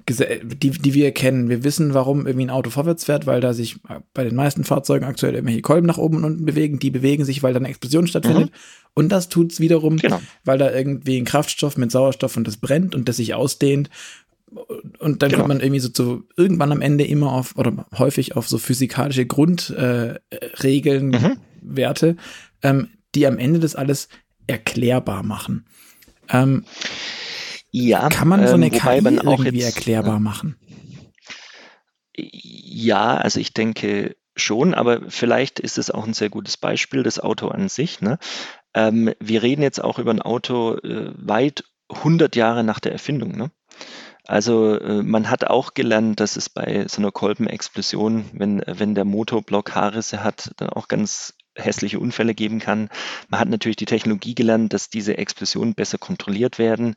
die, die wir kennen. Wir wissen, warum irgendwie ein Auto vorwärts fährt, weil da sich bei den meisten Fahrzeugen aktuell irgendwelche Kolben nach oben und unten bewegen. Die bewegen sich, weil da eine Explosion stattfindet. Mhm. Und das tut's wiederum, genau. weil da irgendwie ein Kraftstoff mit Sauerstoff und das brennt und das sich ausdehnt. Und dann genau. kommt man irgendwie so zu irgendwann am Ende immer auf oder häufig auf so physikalische Grundregeln, äh, mhm. Werte, ähm, die am Ende das alles erklärbar machen. Ähm, ja, kann man so eine ähm, KI auch irgendwie jetzt, erklärbar ja. machen? Ja, also ich denke schon, aber vielleicht ist es auch ein sehr gutes Beispiel, das Auto an sich. Ne? Ähm, wir reden jetzt auch über ein Auto äh, weit 100 Jahre nach der Erfindung. Ne? Also äh, man hat auch gelernt, dass es bei so einer Kolbenexplosion, wenn, wenn der Motorblock Haarrisse hat, dann auch ganz hässliche Unfälle geben kann. Man hat natürlich die Technologie gelernt, dass diese Explosionen besser kontrolliert werden,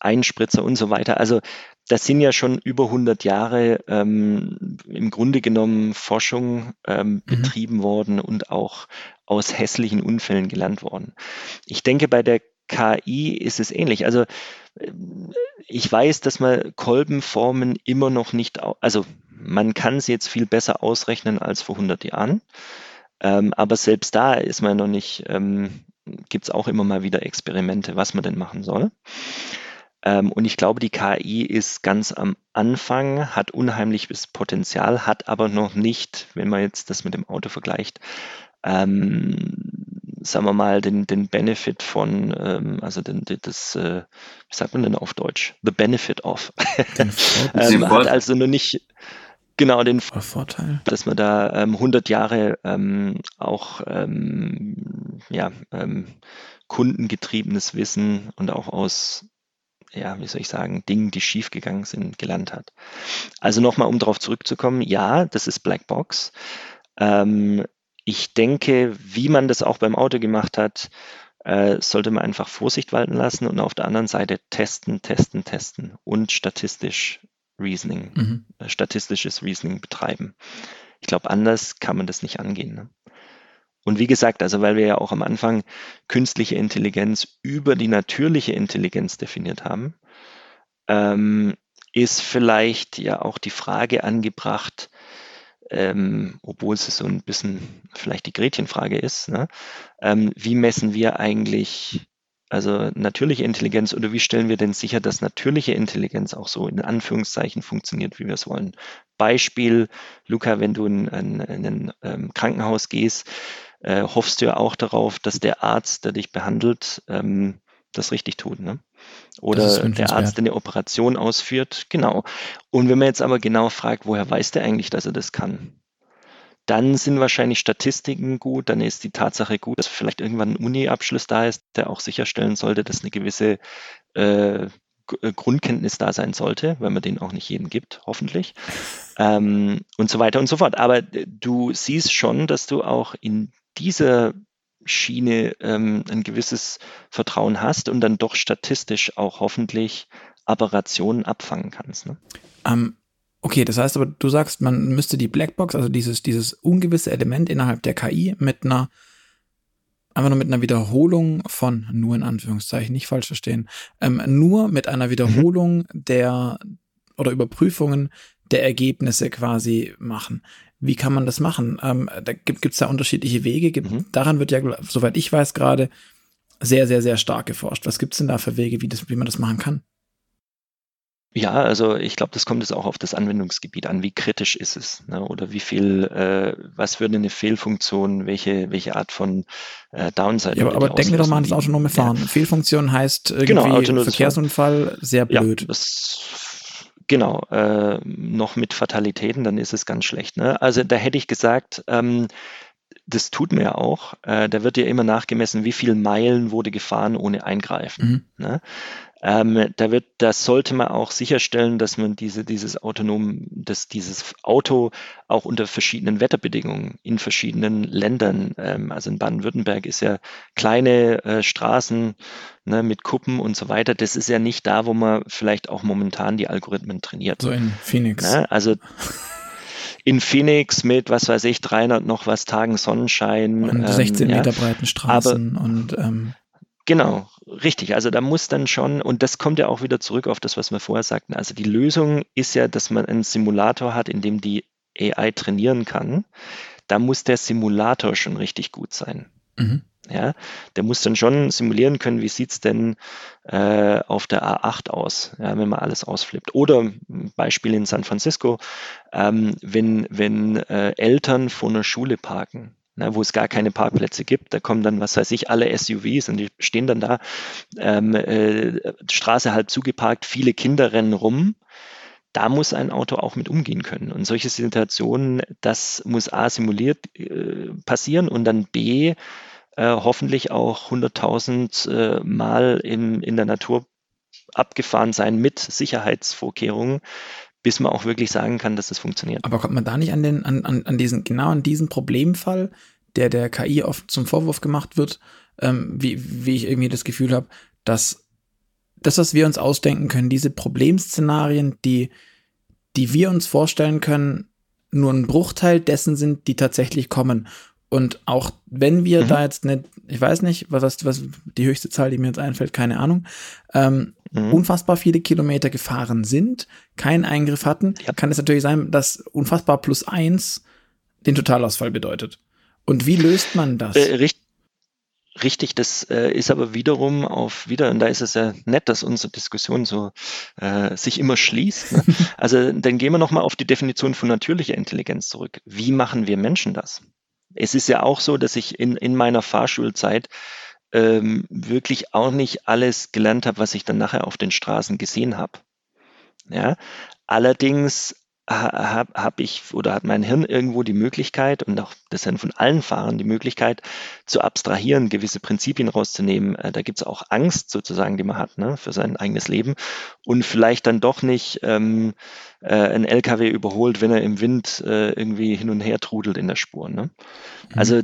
Einspritzer und so weiter. Also das sind ja schon über 100 Jahre ähm, im Grunde genommen Forschung ähm, mhm. betrieben worden und auch aus hässlichen Unfällen gelernt worden. Ich denke, bei der KI ist es ähnlich. Also ich weiß, dass man Kolbenformen immer noch nicht, also man kann sie jetzt viel besser ausrechnen als vor 100 Jahren. Ähm, aber selbst da ist man noch nicht, ähm, gibt es auch immer mal wieder Experimente, was man denn machen soll. Ähm, und ich glaube, die KI ist ganz am Anfang, hat unheimliches Potenzial, hat aber noch nicht, wenn man jetzt das mit dem Auto vergleicht, ähm, sagen wir mal, den, den Benefit von, ähm, also den, das, äh, wie sagt man denn auf Deutsch? The benefit of. <laughs> ähm, hat also nur nicht genau den Vorteil, dass man da ähm, 100 Jahre ähm, auch ähm, ja, ähm, kundengetriebenes Wissen und auch aus ja, wie soll ich sagen, Dingen, die schiefgegangen sind, gelernt hat. Also nochmal, um darauf zurückzukommen, ja, das ist Blackbox. Ähm, ich denke, wie man das auch beim Auto gemacht hat, äh, sollte man einfach Vorsicht walten lassen und auf der anderen Seite testen, testen, testen und statistisch Reasoning, mhm. äh, statistisches Reasoning betreiben. Ich glaube, anders kann man das nicht angehen. Ne? Und wie gesagt, also weil wir ja auch am Anfang künstliche Intelligenz über die natürliche Intelligenz definiert haben, ähm, ist vielleicht ja auch die Frage angebracht, ähm, obwohl es so ein bisschen vielleicht die Gretchenfrage ist, ne? ähm, wie messen wir eigentlich also natürliche Intelligenz oder wie stellen wir denn sicher, dass natürliche Intelligenz auch so in Anführungszeichen funktioniert, wie wir es wollen? Beispiel, Luca, wenn du in, in, in ein ähm, Krankenhaus gehst, äh, hoffst du ja auch darauf, dass der Arzt, der dich behandelt, ähm, das richtig tut. Ne? Oder der Arzt, der eine Operation ausführt. Genau. Und wenn man jetzt aber genau fragt, woher weiß der eigentlich, dass er das kann? Dann sind wahrscheinlich Statistiken gut, dann ist die Tatsache gut, dass vielleicht irgendwann ein Uni-Abschluss da ist, der auch sicherstellen sollte, dass eine gewisse äh, äh Grundkenntnis da sein sollte, wenn man den auch nicht jedem gibt, hoffentlich. Ähm, und so weiter und so fort. Aber du siehst schon, dass du auch in dieser Schiene ähm, ein gewisses Vertrauen hast und dann doch statistisch auch hoffentlich Aberrationen abfangen kannst. Ne? Um, okay, das heißt aber, du sagst, man müsste die Blackbox, also dieses, dieses ungewisse Element innerhalb der KI mit einer einfach nur mit einer Wiederholung von, nur in Anführungszeichen, nicht falsch verstehen, ähm, nur mit einer Wiederholung mhm. der oder Überprüfungen der Ergebnisse quasi machen. Wie kann man das machen? Ähm, da gibt es da unterschiedliche Wege. Gibt, mhm. Daran wird ja, soweit ich weiß, gerade sehr, sehr, sehr stark geforscht. Was gibt es denn da für Wege, wie, das, wie man das machen kann? Ja, also ich glaube, das kommt jetzt auch auf das Anwendungsgebiet an. Wie kritisch ist es? Ne? Oder wie viel, äh, was würde eine Fehlfunktion, welche, welche Art von äh, Downside? Ja, aber, aber denken wir doch mal an das autonome Fahren. Ja. Fehlfunktion heißt genau, irgendwie genau, Verkehrsunfall, sehr blöd. Ja, das Genau, äh, noch mit Fatalitäten, dann ist es ganz schlecht. Ne? Also da hätte ich gesagt, ähm, das tut mir ja auch. Äh, da wird ja immer nachgemessen, wie viel Meilen wurde gefahren ohne Eingreifen. Mhm. Ne? Ähm, da wird, das sollte man auch sicherstellen, dass man diese, dieses autonom, dass dieses Auto auch unter verschiedenen Wetterbedingungen in verschiedenen Ländern, ähm, also in Baden-Württemberg ist ja kleine äh, Straßen ne, mit Kuppen und so weiter. Das ist ja nicht da, wo man vielleicht auch momentan die Algorithmen trainiert. So in Phoenix. Ne? Also in Phoenix mit, was weiß ich, 300 noch was Tagen Sonnenschein. Und 16 ähm, Meter ja. breiten Straßen Aber, und ähm, Genau, richtig. Also da muss dann schon, und das kommt ja auch wieder zurück auf das, was wir vorher sagten. Also die Lösung ist ja, dass man einen Simulator hat, in dem die AI trainieren kann. Da muss der Simulator schon richtig gut sein. Mhm. Ja, der muss dann schon simulieren können, wie sieht es denn äh, auf der A8 aus, ja, wenn man alles ausflippt. Oder Beispiel in San Francisco, ähm, wenn, wenn äh, Eltern vor einer Schule parken ne, wo es gar keine Parkplätze gibt. Da kommen dann, was weiß ich, alle SUVs und die stehen dann da, ähm, äh, Straße halb zugeparkt, viele Kinder rennen rum. Da muss ein Auto auch mit umgehen können. Und solche Situationen, das muss A simuliert äh, passieren und dann B äh, hoffentlich auch 100.000 äh, Mal im, in der Natur abgefahren sein mit Sicherheitsvorkehrungen, bis man auch wirklich sagen kann, dass das funktioniert. Aber kommt man da nicht an den, an, an, an diesen, genau an diesen Problemfall, der der KI oft zum Vorwurf gemacht wird, ähm, wie, wie ich irgendwie das Gefühl habe, dass das, was wir uns ausdenken können, diese Problemszenarien, die, die wir uns vorstellen können, nur ein Bruchteil dessen sind, die tatsächlich kommen. Und auch wenn wir mhm. da jetzt nicht, ich weiß nicht, was, was die höchste Zahl, die mir jetzt einfällt, keine Ahnung, ähm, mhm. unfassbar viele Kilometer gefahren sind, keinen Eingriff hatten, ja. kann es natürlich sein, dass unfassbar plus eins den Totalausfall bedeutet. Und wie löst man das? Äh, richtig. Richtig, das äh, ist aber wiederum auf wieder, und da ist es ja nett, dass unsere Diskussion so äh, sich immer schließt. Ne? <laughs> Also dann gehen wir nochmal auf die Definition von natürlicher Intelligenz zurück. Wie machen wir Menschen das? Es ist ja auch so, dass ich in, in meiner Fahrschulzeit ähm, wirklich auch nicht alles gelernt habe, was ich dann nachher auf den Straßen gesehen habe. Ja? Allerdings habe hab ich oder hat mein Hirn irgendwo die Möglichkeit und auch das Hirn von allen Fahrern die Möglichkeit zu abstrahieren, gewisse Prinzipien rauszunehmen. Äh, da gibt es auch Angst sozusagen, die man hat ne, für sein eigenes Leben und vielleicht dann doch nicht ähm, äh, ein LKW überholt, wenn er im Wind äh, irgendwie hin und her trudelt in der Spur. Ne? Mhm. Also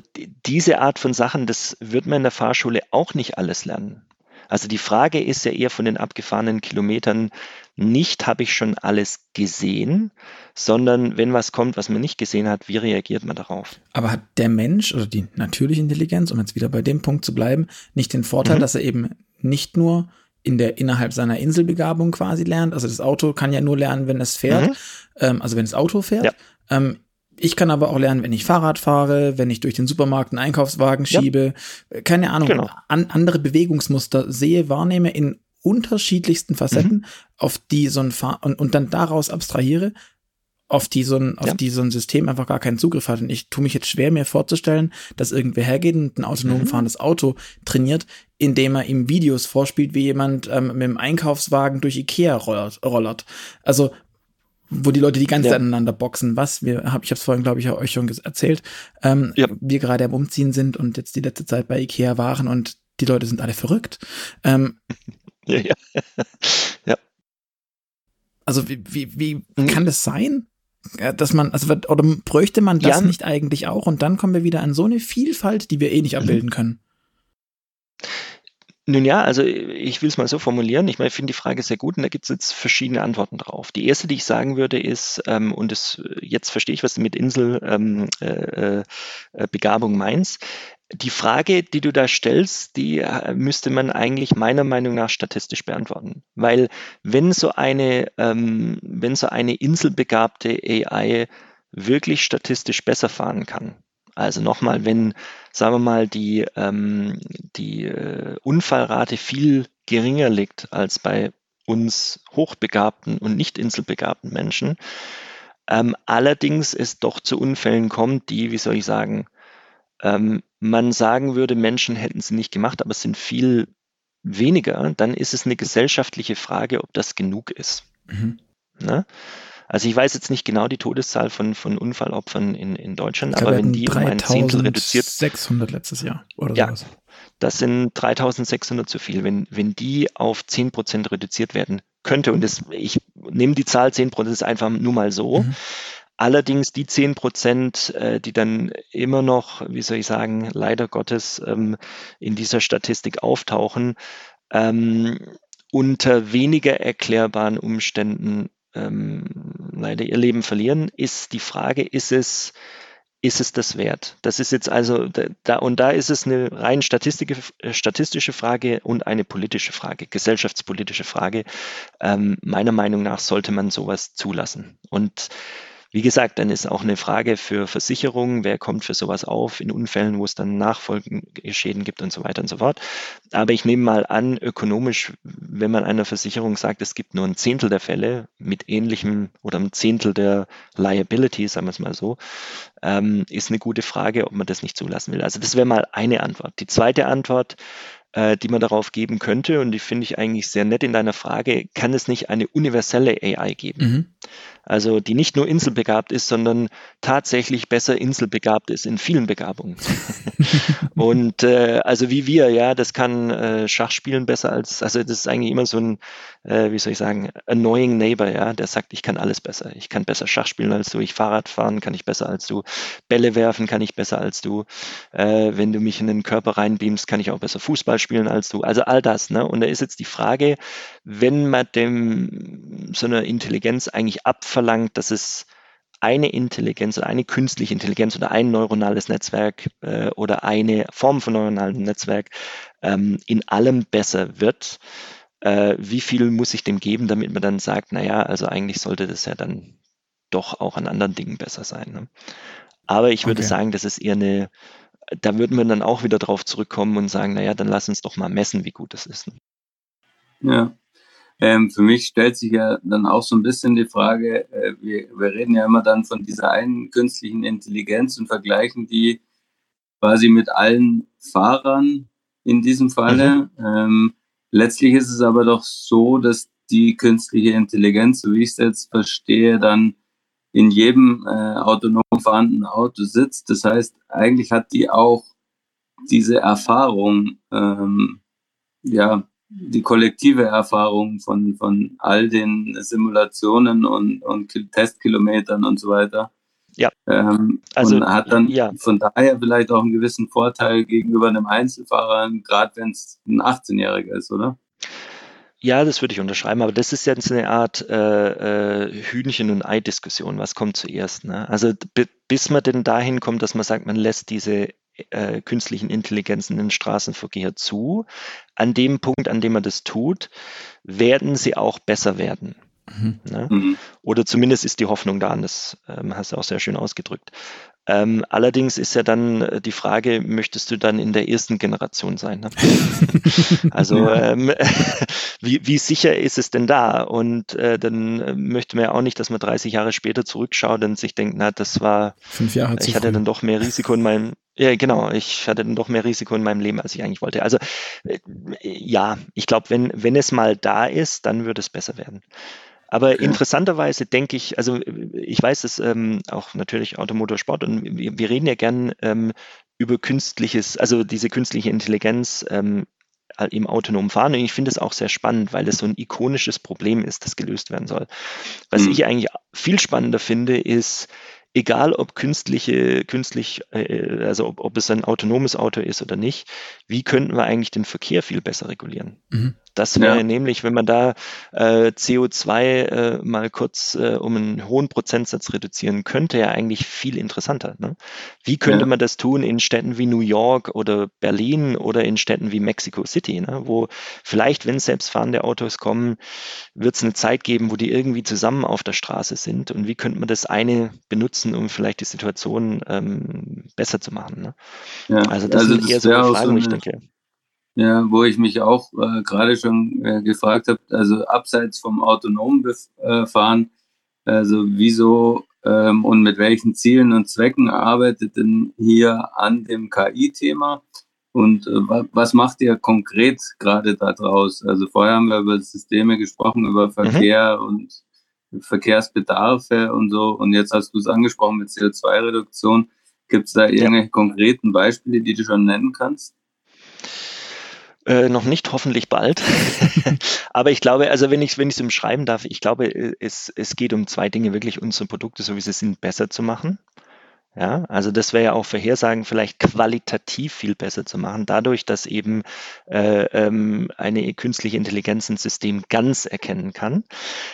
diese Art von Sachen, das wird man in der Fahrschule auch nicht alles lernen. Also die Frage ist ja eher von den abgefahrenen Kilometern nicht, habe ich schon alles gesehen, sondern wenn was kommt, was man nicht gesehen hat, wie reagiert man darauf? Aber hat der Mensch oder die natürliche Intelligenz, um jetzt wieder bei dem Punkt zu bleiben, nicht den Vorteil, mhm. dass er eben nicht nur in der innerhalb seiner Inselbegabung quasi lernt. Also das Auto kann ja nur lernen, wenn es fährt, mhm. ähm, also wenn das Auto fährt. Ja. Ähm, ich kann aber auch lernen, wenn ich Fahrrad fahre, wenn ich durch den Supermarkt einen Einkaufswagen schiebe, ja. keine Ahnung, genau. an, andere Bewegungsmuster sehe, wahrnehme in unterschiedlichsten Facetten, mhm. auf die so ein Fahr und, und dann daraus abstrahiere, auf die so ein, auf ja. die so ein System einfach gar keinen Zugriff hat. Und ich tue mich jetzt schwer, mir vorzustellen, dass irgendwer hergeht und ein autonom mhm. fahrendes Auto trainiert, indem er ihm Videos vorspielt, wie jemand ähm, mit dem Einkaufswagen durch Ikea rollert. rollert. Also wo die Leute die ganze Zeit aneinander boxen, was wir, hab, ich habe es vorhin, glaube ich, euch schon erzählt, ähm, ja. wir gerade am Umziehen sind und jetzt die letzte Zeit bei Ikea waren und die Leute sind alle verrückt. Ähm, <laughs> ja, ja. <laughs> ja. Also wie, wie, wie mhm. kann das sein? Dass man, also oder bräuchte man das ja. nicht eigentlich auch? Und dann kommen wir wieder an so eine Vielfalt, die wir eh nicht mhm. abbilden können. Nun ja, also ich will es mal so formulieren. Ich meine, ich finde die Frage sehr gut und da gibt es jetzt verschiedene Antworten drauf. Die erste, die ich sagen würde, ist, ähm, und das, jetzt verstehe ich, was du mit Inselbegabung ähm, äh, äh, meinst. Die Frage, die du da stellst, die äh, müsste man eigentlich meiner Meinung nach statistisch beantworten. Weil wenn so eine, ähm, wenn so eine inselbegabte AI wirklich statistisch besser fahren kann, also nochmal, wenn, sagen wir mal, die, ähm, die äh, Unfallrate viel geringer liegt als bei uns hochbegabten und nicht inselbegabten Menschen, ähm, allerdings es doch zu Unfällen kommt, die, wie soll ich sagen, ähm, man sagen würde, Menschen hätten sie nicht gemacht, aber es sind viel weniger, dann ist es eine gesellschaftliche Frage, ob das genug ist. Mhm. Ne? Also ich weiß jetzt nicht genau die Todeszahl von, von Unfallopfern in, in Deutschland, aber wenn die um ein Zehntel reduziert. 600 letztes Jahr oder ja, sowas. Das sind 3600 zu viel. Wenn, wenn die auf 10 Prozent reduziert werden könnte, und das, ich nehme die Zahl 10 Prozent einfach nur mal so, mhm. Allerdings die 10 Prozent, äh, die dann immer noch, wie soll ich sagen, leider Gottes ähm, in dieser Statistik auftauchen, ähm, unter weniger erklärbaren Umständen ähm, leider ihr Leben verlieren, ist die Frage, ist es, ist es das wert? Das ist jetzt also, da, und da ist es eine rein statistische Frage und eine politische Frage, gesellschaftspolitische Frage. Ähm, meiner Meinung nach sollte man sowas zulassen. Und wie gesagt, dann ist auch eine Frage für Versicherungen, wer kommt für sowas auf in Unfällen, wo es dann Nachfolgeschäden gibt und so weiter und so fort. Aber ich nehme mal an, ökonomisch, wenn man einer Versicherung sagt, es gibt nur ein Zehntel der Fälle mit ähnlichem oder ein Zehntel der Liability, sagen wir es mal so, ähm, ist eine gute Frage, ob man das nicht zulassen will. Also das wäre mal eine Antwort. Die zweite Antwort, äh, die man darauf geben könnte, und die finde ich eigentlich sehr nett in deiner Frage, kann es nicht eine universelle AI geben? Mhm Also die nicht nur inselbegabt ist, sondern tatsächlich besser inselbegabt ist in vielen Begabungen. <laughs> und äh, also wie wir, ja, das kann äh, Schachspielen besser als, also das ist eigentlich immer so ein, äh, wie soll ich sagen, annoying neighbor, ja, der sagt, ich kann alles besser. Ich kann besser Schach spielen als du, ich Fahrrad fahren kann ich besser als du, Bälle werfen kann ich besser als du. Äh, wenn du mich in den Körper reinbeamst, kann ich auch besser Fußball spielen als du. Also all das, ne? Und da ist jetzt die Frage, wenn man dem so einer Intelligenz eigentlich abverlangt, dass es eine Intelligenz oder eine künstliche Intelligenz oder ein neuronales Netzwerk äh, oder eine Form von neuronalem Netzwerk ähm, in allem besser wird, äh, wie viel muss ich dem geben, damit man dann sagt, naja, also eigentlich sollte das ja dann doch auch an anderen Dingen besser sein. Ne? Aber ich würde okay. sagen, das ist eher eine, da würden wir dann auch wieder drauf zurückkommen und sagen, naja, dann lass uns doch mal messen, wie gut das ist. Ne? Ja. Ähm, für mich stellt sich ja dann auch so ein bisschen die Frage, äh, wir, wir reden ja immer dann von dieser einen künstlichen Intelligenz und vergleichen die quasi mit allen Fahrern in diesem Falle. Mhm. Ähm, letztlich ist es aber doch so, dass die künstliche Intelligenz, so wie ich es jetzt verstehe, dann in jedem äh, autonom fahrenden Auto sitzt. Das heißt, eigentlich hat die auch diese Erfahrung, ähm, ja, die kollektive Erfahrung von, von all den Simulationen und, und Testkilometern und so weiter. Ja. Ähm, also und hat dann ja. von daher vielleicht auch einen gewissen Vorteil gegenüber einem Einzelfahrer, gerade wenn es ein 18-Jähriger ist, oder? Ja, das würde ich unterschreiben, aber das ist jetzt eine Art äh, äh, Hühnchen- und Ei-Diskussion. Was kommt zuerst? Ne? Also bis man denn dahin kommt, dass man sagt, man lässt diese äh, künstlichen Intelligenzen in den Straßenverkehr zu. An dem Punkt, an dem man das tut, werden sie auch besser werden. Mhm. Ne? Mhm. Oder zumindest ist die Hoffnung da, und das ähm, hast du auch sehr schön ausgedrückt. Ähm, allerdings ist ja dann äh, die Frage, möchtest du dann in der ersten Generation sein? Ne? <laughs> also ähm, <laughs> wie, wie sicher ist es denn da? Und äh, dann äh, möchte man ja auch nicht, dass man 30 Jahre später zurückschaut und sich denkt, na, das war, Fünf Jahre ich hatte früh. dann doch mehr Risiko in meinem, ja genau, ich hatte dann doch mehr Risiko in meinem Leben, als ich eigentlich wollte. Also äh, ja, ich glaube, wenn, wenn es mal da ist, dann wird es besser werden. Aber okay. interessanterweise denke ich, also ich weiß es ähm, auch natürlich Automotorsport und wir, wir reden ja gern ähm, über künstliches, also diese künstliche Intelligenz ähm, im autonomen Fahren. Und ich finde es auch sehr spannend, weil es so ein ikonisches Problem ist, das gelöst werden soll. Was mhm. ich eigentlich viel spannender finde, ist, egal ob künstliche, künstlich, äh, also ob, ob es ein autonomes Auto ist oder nicht, wie könnten wir eigentlich den Verkehr viel besser regulieren? Mhm. Das wäre ja. nämlich, wenn man da äh, CO2 äh, mal kurz äh, um einen hohen Prozentsatz reduzieren könnte, ja eigentlich viel interessanter. Ne? Wie könnte ja. man das tun in Städten wie New York oder Berlin oder in Städten wie Mexico City, ne? wo vielleicht, wenn selbstfahrende Autos kommen, wird es eine Zeit geben, wo die irgendwie zusammen auf der Straße sind und wie könnte man das eine benutzen, um vielleicht die Situation ähm, besser zu machen. Ne? Ja. Also das also sind eher so Fragen, so ich denke. Ja, wo ich mich auch äh, gerade schon äh, gefragt habe, also abseits vom autonomen Fahren, also wieso ähm, und mit welchen Zielen und Zwecken arbeitet denn hier an dem KI-Thema? Und äh, was macht ihr konkret gerade da draus? Also vorher haben wir über Systeme gesprochen, über mhm. Verkehr mhm. und Verkehrsbedarfe und so. Und jetzt hast du es angesprochen mit CO2-Reduktion. Gibt es da irgendwelche ja. konkreten Beispiele, die du schon nennen kannst? Äh, noch nicht, hoffentlich bald. <laughs> Aber ich glaube, also wenn ich es wenn ich's umschreiben darf, ich glaube, äh, es, es geht um zwei Dinge, wirklich unsere Produkte, so wie sie sind, besser zu machen. Ja, also das wäre ja auch Vorhersagen vielleicht qualitativ viel besser zu machen, dadurch, dass eben äh, ähm, eine künstliche Intelligenz ein System ganz erkennen kann.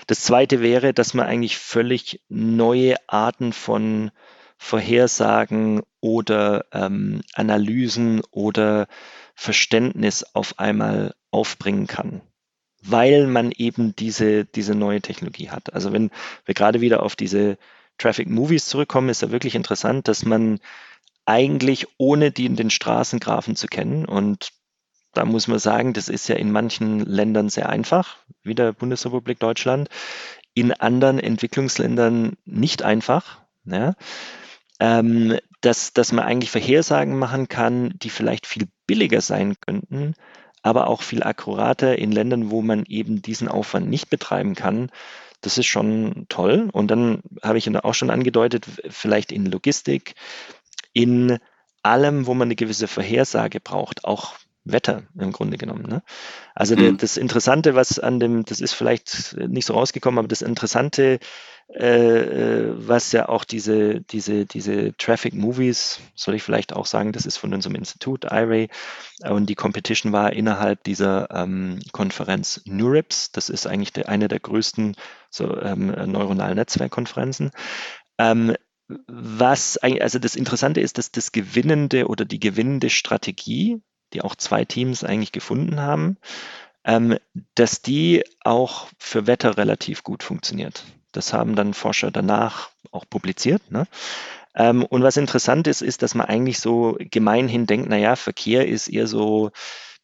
Das zweite wäre, dass man eigentlich völlig neue Arten von Vorhersagen oder ähm, Analysen oder Verständnis auf einmal aufbringen kann, weil man eben diese, diese neue Technologie hat. Also wenn wir gerade wieder auf diese Traffic Movies zurückkommen, ist ja wirklich interessant, dass man eigentlich ohne die in den Straßengrafen zu kennen und da muss man sagen, das ist ja in manchen Ländern sehr einfach, wie der Bundesrepublik Deutschland, in anderen Entwicklungsländern nicht einfach. Ja ähm, dass, dass man eigentlich Vorhersagen machen kann, die vielleicht viel billiger sein könnten, aber auch viel akkurater in Ländern, wo man eben diesen Aufwand nicht betreiben kann, Das ist schon toll. Und dann habe ich auch schon angedeutet, vielleicht in Logistik, in allem, wo man eine gewisse Vorhersage braucht, auch Wetter im Grunde genommen. Ne? Also mhm. das Interessante, was an dem, das ist vielleicht nicht so rausgekommen, aber das Interessante, äh, äh, was ja auch diese, diese, diese Traffic Movies, soll ich vielleicht auch sagen, das ist von unserem Institut, IRAY, und die Competition war innerhalb dieser ähm, Konferenz NeurIPS, das ist eigentlich der, eine der größten so, ähm, neuronalen Netzwerkkonferenzen. Ähm, was, also das Interessante ist, dass das gewinnende oder die gewinnende Strategie die auch zwei Teams eigentlich gefunden haben, ähm, dass die auch für Wetter relativ gut funktioniert. Das haben dann Forscher danach auch publiziert. Ne? Ähm, und was interessant ist, ist, dass man eigentlich so gemeinhin denkt, naja, Verkehr ist eher so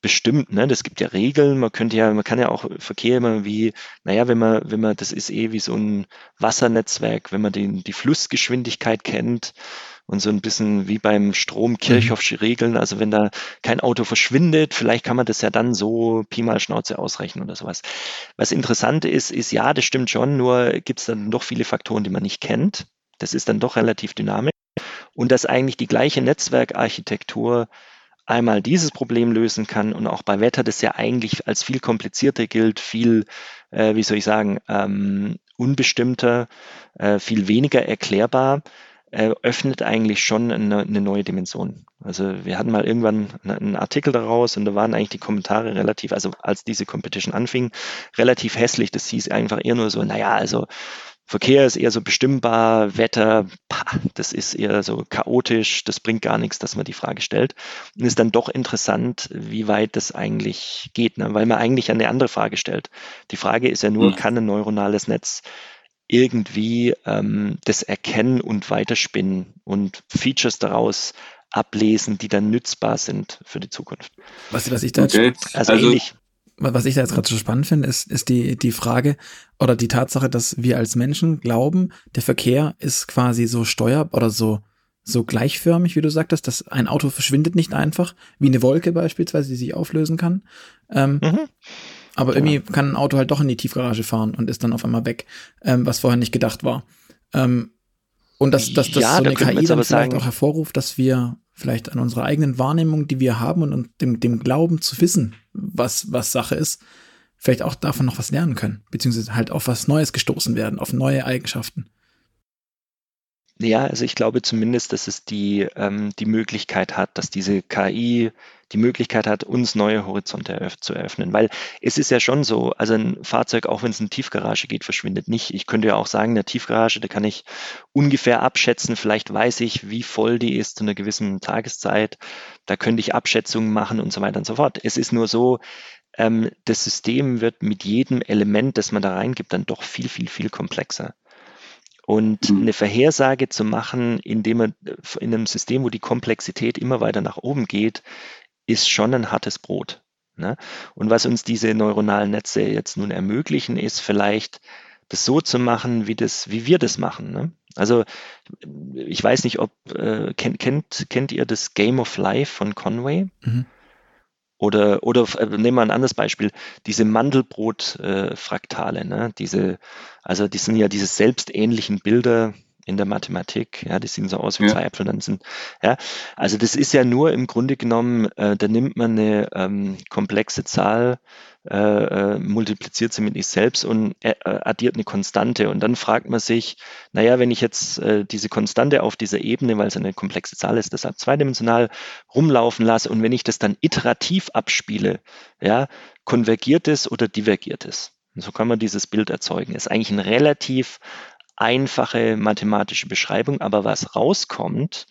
bestimmt, ne? Das gibt ja Regeln, man könnte ja, man kann ja auch Verkehr immer wie, naja, wenn man, wenn man, das ist eh wie so ein Wassernetzwerk, wenn man den, die Flussgeschwindigkeit kennt, und so ein bisschen wie beim Strom mhm. Kirchhoffsche Regeln. Also wenn da kein Auto verschwindet, vielleicht kann man das ja dann so Pi mal Schnauze ausrechnen oder sowas. Was interessant ist, ist ja, das stimmt schon, nur gibt es dann doch viele Faktoren, die man nicht kennt. Das ist dann doch relativ dynamisch. Und dass eigentlich die gleiche Netzwerkarchitektur einmal dieses Problem lösen kann und auch bei Wetter das ja eigentlich als viel komplizierter gilt, viel, äh, wie soll ich sagen, ähm, unbestimmter, äh, viel weniger erklärbar äh, öffnet eigentlich schon eine, eine, neue Dimension. Also wir hatten mal irgendwann einen Artikel daraus und da waren eigentlich die Kommentare relativ, also als diese Competition anfing, relativ hässlich. Das hieß einfach eher nur so, naja, also Verkehr ist eher so bestimmbar, Wetter, pah, das ist eher so chaotisch, das bringt gar nichts, dass man die Frage stellt. Und ist dann doch interessant, wie weit das eigentlich geht, ne? weil man eigentlich eine andere Frage stellt. Die Frage ist ja nur, mhm. kann ein neuronales Netz irgendwie ähm, das erkennen und weiterspinnen und Features daraus ablesen, die dann nützbar sind für die Zukunft. Was, was ich da okay. also, also ähnlich. Was ich da jetzt gerade so spannend finde, ist, ist die, die Frage oder die Tatsache, dass wir als Menschen glauben, der Verkehr ist quasi so steuer oder so, so gleichförmig, wie du sagtest, dass ein Auto verschwindet nicht einfach, wie eine Wolke beispielsweise, die sich auflösen kann. Ähm, mhm. Aber ja. irgendwie kann ein Auto halt doch in die Tiefgarage fahren und ist dann auf einmal weg, ähm, was vorher nicht gedacht war. Ähm, und dass, dass, dass ja, so eine KI dann vielleicht sagen, auch hervorruft, dass wir vielleicht an unserer eigenen Wahrnehmung, die wir haben und, und dem, dem Glauben zu wissen, was, was Sache ist, vielleicht auch davon noch was lernen können, beziehungsweise halt auf was Neues gestoßen werden, auf neue Eigenschaften. Ja, also ich glaube zumindest, dass es die, ähm, die Möglichkeit hat, dass diese KI die Möglichkeit hat, uns neue Horizonte eröff zu eröffnen. Weil es ist ja schon so, also ein Fahrzeug, auch wenn es in eine Tiefgarage geht, verschwindet nicht. Ich könnte ja auch sagen, eine Tiefgarage, da kann ich ungefähr abschätzen, vielleicht weiß ich, wie voll die ist zu einer gewissen Tageszeit. Da könnte ich Abschätzungen machen und so weiter und so fort. Es ist nur so, ähm, das System wird mit jedem Element, das man da reingibt, dann doch viel, viel, viel komplexer. Und mhm. eine Vorhersage zu machen, indem man in einem System, wo die Komplexität immer weiter nach oben geht, ist schon ein hartes Brot. Ne? Und was uns diese neuronalen Netze jetzt nun ermöglichen, ist vielleicht das so zu machen, wie das, wie wir das machen. Ne? Also ich weiß nicht, ob äh, kennt, kennt, kennt ihr das Game of Life von Conway? Mhm. Oder, oder äh, nehmen wir ein anderes Beispiel, diese Mandelbrot-Fraktale, äh, ne? diese, also die sind ja diese selbstähnlichen Bilder, in der Mathematik. Ja, die sehen so aus wie ja. zwei Äpfel. Dann sind, ja, also das ist ja nur im Grunde genommen, äh, da nimmt man eine ähm, komplexe Zahl, äh, äh, multipliziert sie mit sich selbst und äh, addiert eine Konstante. Und dann fragt man sich, naja, wenn ich jetzt äh, diese Konstante auf dieser Ebene, weil es eine komplexe Zahl ist, deshalb zweidimensional rumlaufen lasse und wenn ich das dann iterativ abspiele, ja, konvergiert es oder divergiert es? Und so kann man dieses Bild erzeugen. Ist eigentlich ein relativ einfache mathematische Beschreibung, aber was rauskommt,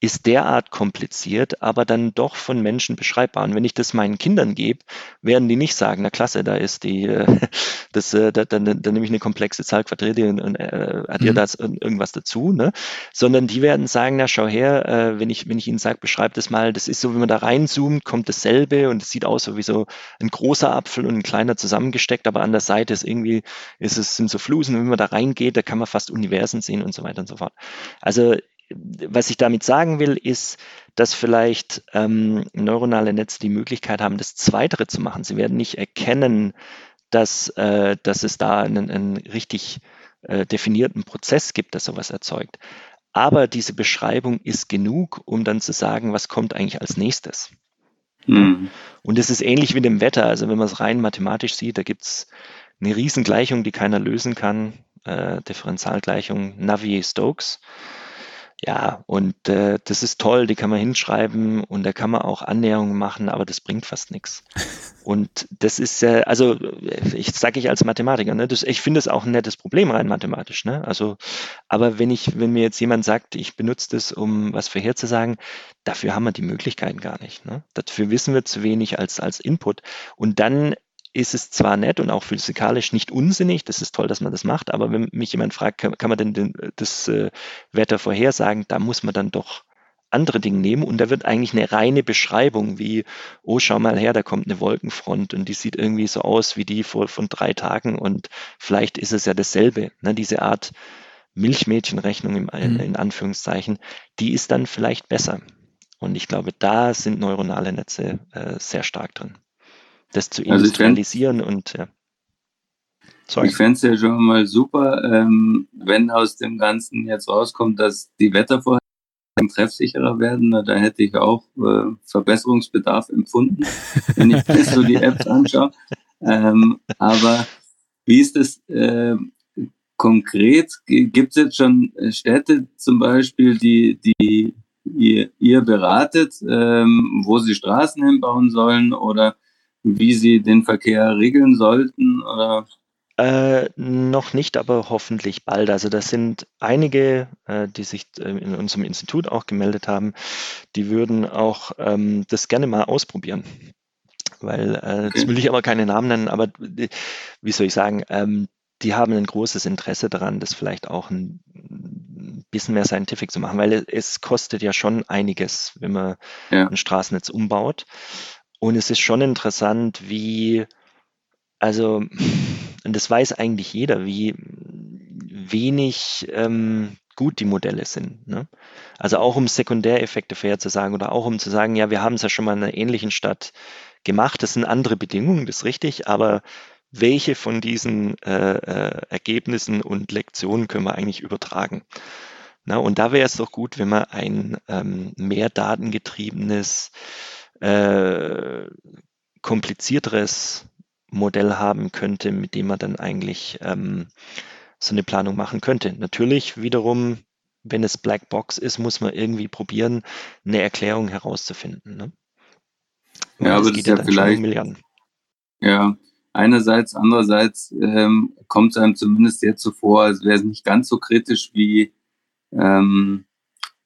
ist derart kompliziert, aber dann doch von Menschen beschreibbar. Und wenn ich das meinen Kindern gebe, werden die nicht sagen, na klasse, da ist die, äh, <laughs> das, äh, da, dann, dann nehme ich eine komplexe Zahl quadriert und, und äh, addiere mhm. das irgendwas dazu, ne? Sondern die werden sagen, na schau her, äh, wenn ich, wenn ich ihnen sage, beschreib das mal, das ist so, wenn man da reinzoomt, kommt dasselbe und es sieht aus so wie so ein großer Apfel und ein kleiner zusammengesteckt, aber an der Seite ist irgendwie, ist es, sind so Flusen, wenn man da reingeht, da kann man fast Universen sehen und so weiter und so fort. Also was ich damit sagen will, ist, dass vielleicht ähm, neuronale Netze die Möglichkeit haben, das Zweitere zu machen. Sie werden nicht erkennen, dass, äh, dass es da einen, einen richtig äh, definierten Prozess gibt, der sowas erzeugt. Aber diese Beschreibung ist genug, um dann zu sagen, was kommt eigentlich als nächstes. Mhm. Und es ist ähnlich wie dem Wetter. Also wenn man es rein mathematisch sieht, da gibt es eine Riesengleichung, die keiner lösen kann. Äh, Differentialgleichung Navier-Stokes. Ja, und äh, das ist toll, die kann man hinschreiben und da kann man auch Annäherungen machen, aber das bringt fast nichts. <laughs> Und das ist äh, also ich sage ich als Mathematiker, ne, das, ich finde es auch ein nettes Problem rein mathematisch, ne? Also, aber wenn ich, wenn mir jetzt jemand sagt, ich benutze das, um was vorherzusagen, dafür haben wir die Möglichkeiten gar nicht. Ne? Dafür wissen wir zu wenig als, als Input. Und dann ist es zwar nett und auch physikalisch nicht unsinnig, das ist toll, dass man das macht, aber wenn mich jemand fragt, kann, kann man denn den, das äh, Wetter vorhersagen, da muss man dann doch andere Dinge nehmen und da wird eigentlich eine reine Beschreibung wie, oh, schau mal her, da kommt eine Wolkenfront und die sieht irgendwie so aus wie die vor, von drei Tagen und vielleicht ist es ja dasselbe. Ne? Diese Art Milchmädchenrechnung im, mhm. in Anführungszeichen, die ist dann vielleicht besser. Und ich glaube, da sind neuronale Netze äh, sehr stark drin das zu also industrialisieren also und ja. Sorry. Ich fände es ja schon mal super, ähm, wenn aus dem Ganzen jetzt rauskommt, dass die Wettervorhersagen treffsicherer werden. Da hätte ich auch äh, Verbesserungsbedarf empfunden, wenn ich mir so die Apps anschaue. Ähm, aber wie ist das äh, konkret? Gibt es jetzt schon Städte zum Beispiel, die, die ihr, ihr beratet, ähm, wo sie Straßen hinbauen sollen oder wie sie den Verkehr regeln sollten? Oder? Äh, noch nicht, aber hoffentlich bald. Also das sind einige, äh, die sich äh, in unserem Institut auch gemeldet haben, die würden auch ähm, das gerne mal ausprobieren. Weil, äh, okay. das will ich aber keine Namen nennen, aber wie soll ich sagen, ähm, die haben ein großes Interesse daran, das vielleicht auch ein bisschen mehr scientific zu machen, weil es kostet ja schon einiges, wenn man ja. ein Straßennetz umbaut. Und es ist schon interessant, wie, also, <laughs> und das weiß eigentlich jeder, wie wenig ähm, gut die Modelle sind. Ne? Also auch um Sekundäreffekte vorherzusagen oder auch um zu sagen, ja, wir haben es ja schon mal in einer ähnlichen Stadt gemacht, das sind andere Bedingungen, das ist richtig, aber welche von diesen äh, äh, Ergebnissen und Lektionen können wir eigentlich übertragen? Na, und da wäre es doch gut, wenn man ein ähm, mehr datengetriebenes äh, komplizierteres Modell haben könnte, mit dem man dann eigentlich ähm, so eine Planung machen könnte. Natürlich wiederum, wenn es Black Box ist, muss man irgendwie probieren, eine Erklärung herauszufinden. Ne? Ja, aber das ist ja, ja vielleicht. Um ja, einerseits, andererseits ähm, kommt es einem zumindest jetzt so vor, als wäre es nicht ganz so kritisch wie ähm,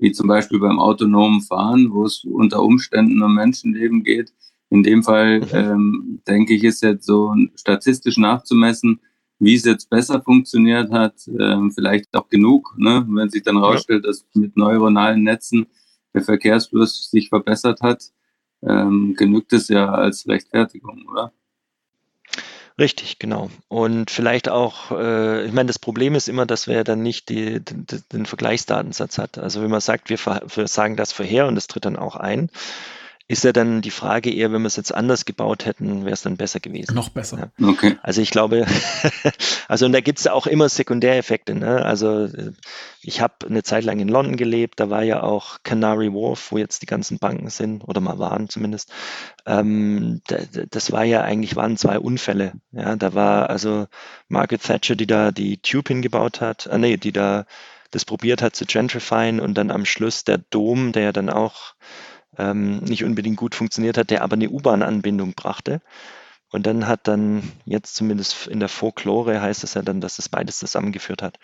wie zum Beispiel beim autonomen Fahren, wo es unter Umständen um Menschenleben geht. In dem Fall, mhm. ähm, denke ich, ist jetzt so statistisch nachzumessen, wie es jetzt besser funktioniert hat, ähm, vielleicht auch genug, ne? wenn sich dann herausstellt, ja. dass mit neuronalen Netzen der Verkehrsfluss sich verbessert hat, ähm, genügt es ja als Rechtfertigung, oder? Richtig, genau. Und vielleicht auch, äh, ich meine, das Problem ist immer, dass wir dann nicht die, den, den Vergleichsdatensatz hat. Also wenn man sagt, wir, wir sagen das vorher und das tritt dann auch ein, ist ja dann die Frage eher, wenn wir es jetzt anders gebaut hätten, wäre es dann besser gewesen. Noch besser. Ja. Okay. Also ich glaube, <laughs> also und da gibt es auch immer Sekundäreffekte. Ne? Also ich habe eine Zeit lang in London gelebt, da war ja auch Canary Wharf, wo jetzt die ganzen Banken sind, oder mal waren zumindest. Ähm, das war ja eigentlich, waren zwei Unfälle. Ja, da war also Margaret Thatcher, die da die Tube hingebaut hat, äh, nee, die da das probiert hat zu gentrifyen und dann am Schluss der Dom, der ja dann auch ähm, nicht unbedingt gut funktioniert hat, der aber eine U-Bahn-Anbindung brachte. Und dann hat dann jetzt zumindest in der Folklore heißt es ja dann, dass es beides zusammengeführt hat,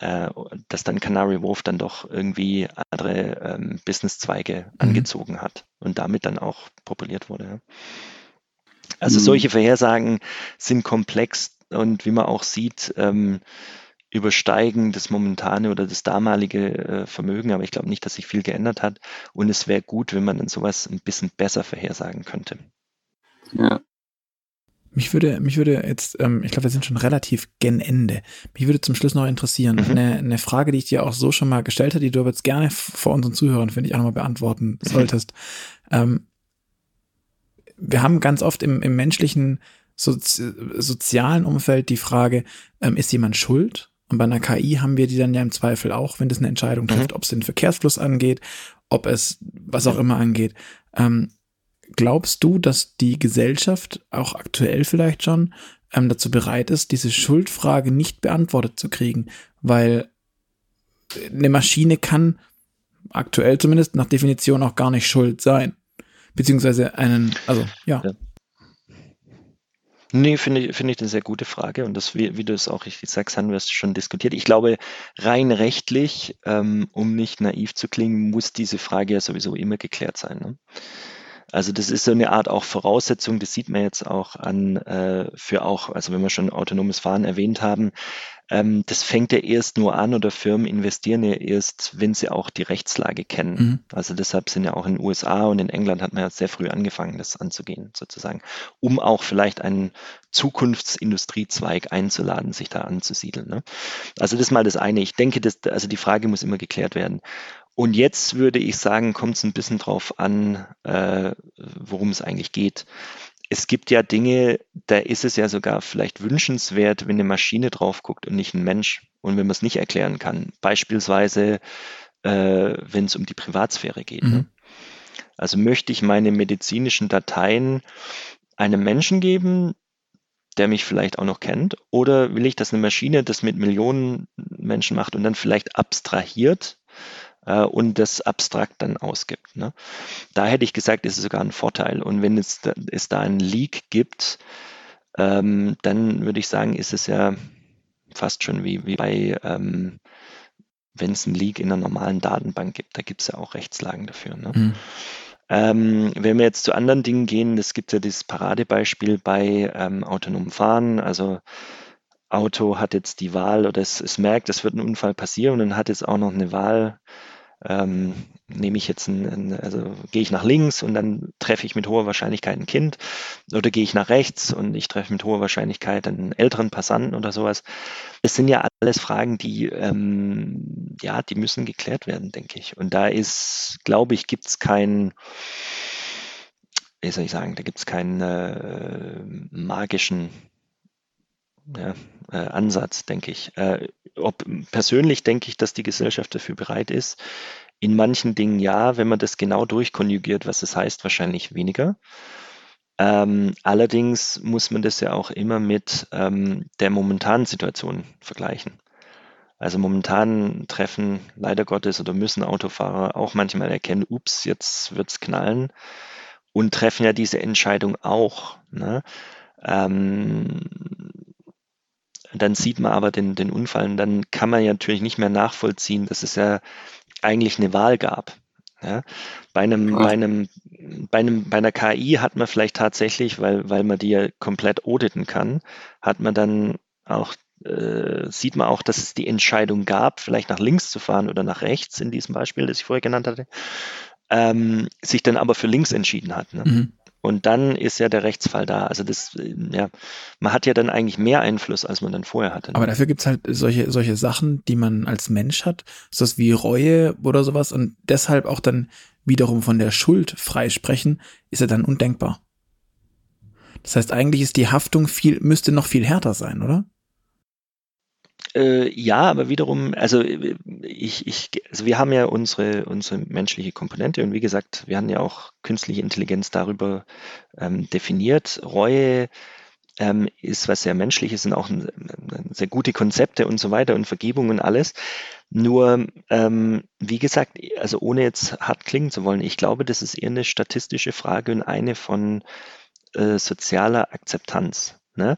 äh, dass dann Canary Wharf dann doch irgendwie andere ähm, Businesszweige mhm. angezogen hat und damit dann auch populiert wurde. Ja. Also mhm. solche Vorhersagen sind komplex und wie man auch sieht, ähm, übersteigen das momentane oder das damalige äh, Vermögen, aber ich glaube nicht, dass sich viel geändert hat. Und es wäre gut, wenn man dann sowas ein bisschen besser vorhersagen könnte. Ja. Mich würde, mich würde jetzt, ähm, ich glaube, wir sind schon relativ gen Ende. Mich würde zum Schluss noch interessieren, mhm. eine, eine Frage, die ich dir auch so schon mal gestellt habe, die du aber jetzt gerne vor unseren Zuhörern, finde ich, auch nochmal beantworten solltest. Mhm. Ähm, wir haben ganz oft im, im menschlichen sozi sozialen Umfeld die Frage, ähm, ist jemand schuld? Und bei einer KI haben wir die dann ja im Zweifel auch, wenn das eine Entscheidung trifft, mhm. ob es den Verkehrsfluss angeht, ob es was auch immer angeht. Ähm, glaubst du, dass die Gesellschaft auch aktuell vielleicht schon ähm, dazu bereit ist, diese Schuldfrage nicht beantwortet zu kriegen? Weil eine Maschine kann aktuell zumindest nach Definition auch gar nicht schuld sein. Beziehungsweise einen, also ja. ja. Nee, finde ich, finde ich eine sehr gute Frage und das, wie, wie du es auch richtig sagst, haben wir es schon diskutiert. Ich glaube, rein rechtlich, ähm, um nicht naiv zu klingen, muss diese Frage ja sowieso immer geklärt sein. Ne? Also das ist so eine Art auch Voraussetzung, das sieht man jetzt auch an äh, für auch, also wenn wir schon autonomes Fahren erwähnt haben, ähm, das fängt ja erst nur an oder Firmen investieren ja erst, wenn sie auch die Rechtslage kennen. Mhm. Also deshalb sind ja auch in den USA und in England hat man ja sehr früh angefangen, das anzugehen, sozusagen, um auch vielleicht einen Zukunftsindustriezweig einzuladen, sich da anzusiedeln. Ne? Also das ist mal das eine. Ich denke, dass, also die Frage muss immer geklärt werden. Und jetzt würde ich sagen, kommt es ein bisschen drauf an, äh, worum es eigentlich geht es gibt ja Dinge, da ist es ja sogar vielleicht wünschenswert, wenn eine Maschine drauf guckt und nicht ein Mensch und wenn man es nicht erklären kann. Beispielsweise, äh, wenn es um die Privatsphäre geht. Ne? Mhm. Ne? Also möchte ich meine medizinischen Dateien einem Menschen geben, der mich vielleicht auch noch kennt, oder will ich, dass eine Maschine das mit Millionen Menschen macht und dann vielleicht abstrahiert äh, und das abstrakt dann ausgibt. Ne? Da hätte ich gesagt, ist es sogar ein Vorteil. Und wenn es, da, es da einen Leak gibt, ähm, dann würde ich sagen, ist es ja fast schon wie, wie bei, ähm, wenn es einen Leak in einer normalen Datenbank gibt, da gibt es ja auch Rechtslagen dafür. Ne? Mhm. Ähm, wenn wir jetzt zu anderen Dingen gehen, es gibt ja dieses Paradebeispiel bei ähm, autonomem Fahren, also Auto hat jetzt die Wahl oder es, es merkt, es wird ein Unfall passieren und dann hat jetzt auch noch eine Wahl, ähm, nehme ich jetzt ein, ein, also gehe ich nach links und dann treffe ich mit hoher Wahrscheinlichkeit ein Kind oder gehe ich nach rechts und ich treffe mit hoher Wahrscheinlichkeit einen älteren Passanten oder sowas. Das sind ja alles Fragen, die ähm, ja, die müssen geklärt werden, denke ich. Und da ist, glaube ich, gibt es keinen wie soll ich sagen, da gibt es keinen äh, magischen ja, äh, Ansatz, denke ich. Äh, ob, persönlich denke ich, dass die Gesellschaft dafür bereit ist. In manchen Dingen ja, wenn man das genau durchkonjugiert, was es heißt, wahrscheinlich weniger. Ähm, allerdings muss man das ja auch immer mit ähm, der momentanen Situation vergleichen. Also momentan treffen leider Gottes oder müssen Autofahrer auch manchmal erkennen, ups, jetzt wird's knallen und treffen ja diese Entscheidung auch. Ne? Ähm, dann sieht man aber den, den Unfall und dann kann man ja natürlich nicht mehr nachvollziehen, dass es ja eigentlich eine Wahl gab. Ja, bei einem, bei einem, bei einem, bei einer KI hat man vielleicht tatsächlich, weil, weil man die ja komplett auditen kann, hat man dann auch, äh, sieht man auch, dass es die Entscheidung gab, vielleicht nach links zu fahren oder nach rechts in diesem Beispiel, das ich vorher genannt hatte, ähm, sich dann aber für links entschieden hat. Ne? Mhm. Und dann ist ja der Rechtsfall da. Also das, ja, man hat ja dann eigentlich mehr Einfluss, als man dann vorher hatte. Aber dafür gibt's halt solche, solche Sachen, die man als Mensch hat, sowas wie Reue oder sowas und deshalb auch dann wiederum von der Schuld freisprechen, ist ja dann undenkbar. Das heißt, eigentlich ist die Haftung viel, müsste noch viel härter sein, oder? Äh, ja, aber wiederum, also äh, ich, ich, also wir haben ja unsere, unsere menschliche Komponente und wie gesagt, wir haben ja auch künstliche Intelligenz darüber ähm, definiert. Reue ähm, ist was sehr Menschliches und auch ein, sehr gute Konzepte und so weiter und Vergebung und alles. Nur, ähm, wie gesagt, also ohne jetzt hart klingen zu wollen, ich glaube, das ist eher eine statistische Frage und eine von äh, sozialer Akzeptanz. Ne?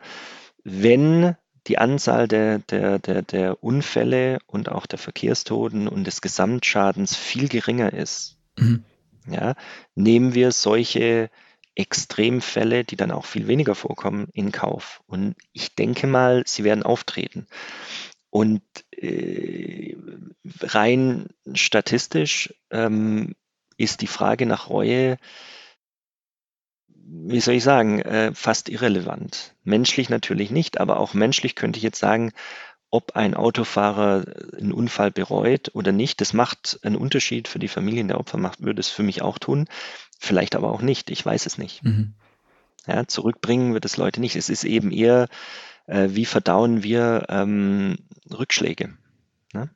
Wenn die Anzahl der, der, der, der Unfälle und auch der Verkehrstoten und des Gesamtschadens viel geringer ist, mhm. ja, nehmen wir solche Extremfälle, die dann auch viel weniger vorkommen, in Kauf. Und ich denke mal, sie werden auftreten. Und äh, rein statistisch ähm, ist die Frage nach Reue wie soll ich sagen, äh, fast irrelevant. Menschlich natürlich nicht, aber auch menschlich könnte ich jetzt sagen, ob ein Autofahrer einen Unfall bereut oder nicht, das macht einen Unterschied für die Familien der Opfer, macht, würde es für mich auch tun, vielleicht aber auch nicht, ich weiß es nicht. Mhm. Ja, zurückbringen wird es Leute nicht. Es ist eben eher, äh, wie verdauen wir ähm, Rückschläge. Ne?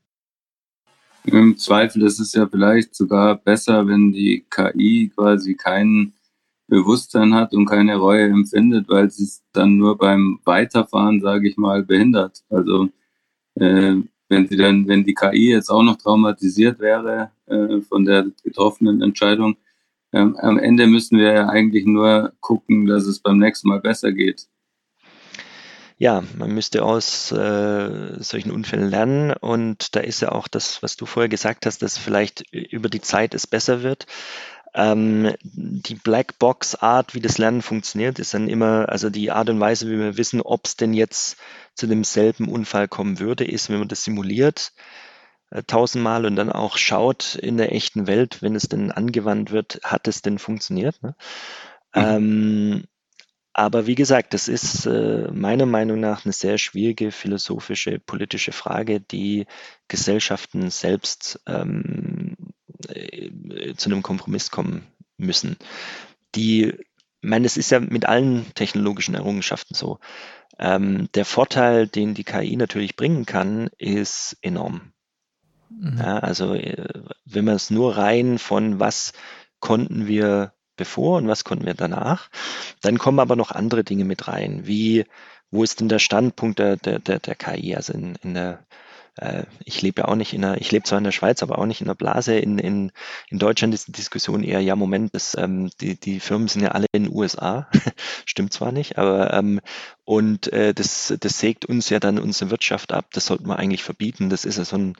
Im Zweifel ist es ja vielleicht sogar besser, wenn die KI quasi kein Bewusstsein hat und keine Reue empfindet, weil sie es dann nur beim Weiterfahren, sage ich mal, behindert. Also äh, wenn sie dann, wenn die KI jetzt auch noch traumatisiert wäre äh, von der getroffenen Entscheidung, ähm, am Ende müssen wir ja eigentlich nur gucken, dass es beim nächsten Mal besser geht. Ja, man müsste aus äh, solchen Unfällen lernen und da ist ja auch das, was du vorher gesagt hast, dass vielleicht über die Zeit es besser wird. Ähm, die Blackbox-Art, wie das Lernen funktioniert, ist dann immer, also die Art und Weise, wie wir wissen, ob es denn jetzt zu demselben Unfall kommen würde, ist, wenn man das simuliert äh, tausendmal und dann auch schaut in der echten Welt, wenn es denn angewandt wird, hat es denn funktioniert. Ne? Mhm. Ähm, aber wie gesagt, das ist äh, meiner Meinung nach eine sehr schwierige philosophische, politische Frage, die Gesellschaften selbst ähm, äh, zu einem Kompromiss kommen müssen. Die, ich meine, es ist ja mit allen technologischen Errungenschaften so. Ähm, der Vorteil, den die KI natürlich bringen kann, ist enorm. Mhm. Ja, also äh, wenn man es nur rein von was konnten wir bevor und was konnten wir danach, dann kommen aber noch andere Dinge mit rein, wie wo ist denn der Standpunkt der, der, der, der KI? Also in, in der äh, ich lebe ja auch nicht in einer, ich lebe zwar in der Schweiz, aber auch nicht in der Blase. In, in, in Deutschland ist die Diskussion eher, ja, Moment, das, ähm, die, die Firmen sind ja alle in den USA. <laughs> Stimmt zwar nicht, aber ähm, und äh, das, das sägt uns ja dann unsere Wirtschaft ab. Das sollten wir eigentlich verbieten. Das ist ja so ein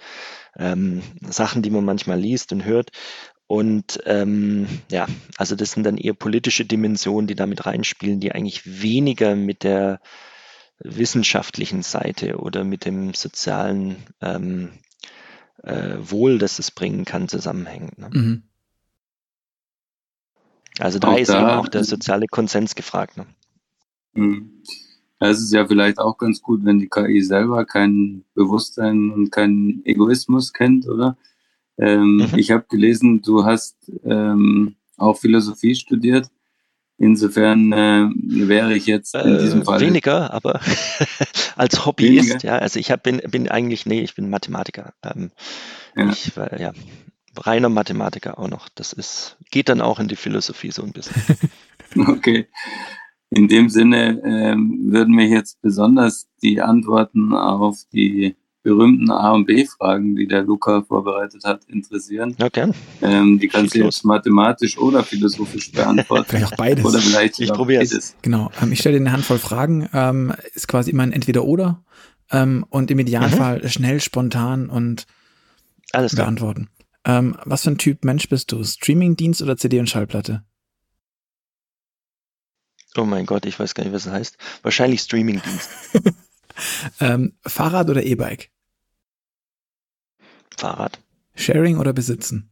ähm, Sachen, die man manchmal liest und hört. Und ähm, ja, also das sind dann eher politische Dimensionen, die damit reinspielen, die eigentlich weniger mit der wissenschaftlichen Seite oder mit dem sozialen ähm, äh, Wohl, das es bringen kann, zusammenhängt. Ne? Mhm. Also da auch ist da, eben auch der soziale Konsens gefragt. Ne? Mhm. Es ist ja vielleicht auch ganz gut, wenn die KI selber kein Bewusstsein und keinen Egoismus kennt, oder? Ähm, mhm. Ich habe gelesen, du hast ähm, auch Philosophie studiert. Insofern äh, wäre ich jetzt in äh, diesem Fall. Weniger, aber <laughs> als Hobbyist, weniger? ja. Also ich hab, bin, bin eigentlich, nee, ich bin Mathematiker. Ähm, ja. Ich war ja reiner Mathematiker auch noch. Das ist, geht dann auch in die Philosophie so ein bisschen. <laughs> okay. In dem Sinne ähm, würden mich jetzt besonders die Antworten auf die berühmten A- und B-Fragen, die der Luca vorbereitet hat, interessieren. Okay. Ähm, die kannst du jetzt mathematisch oder philosophisch beantworten. <laughs> vielleicht auch beides. Oder vielleicht ich probiere es. Genau. Ähm, ich stelle dir eine Handvoll Fragen. Ähm, ist quasi immer ein Entweder-Oder. Ähm, und im Idealfall mhm. schnell, spontan und Alles beantworten. Ähm, was für ein Typ Mensch bist du? Streamingdienst oder CD und Schallplatte? Oh mein Gott, ich weiß gar nicht, was das heißt. Wahrscheinlich Streamingdienst. <laughs> ähm, Fahrrad oder E-Bike? Fahrrad. Sharing oder besitzen?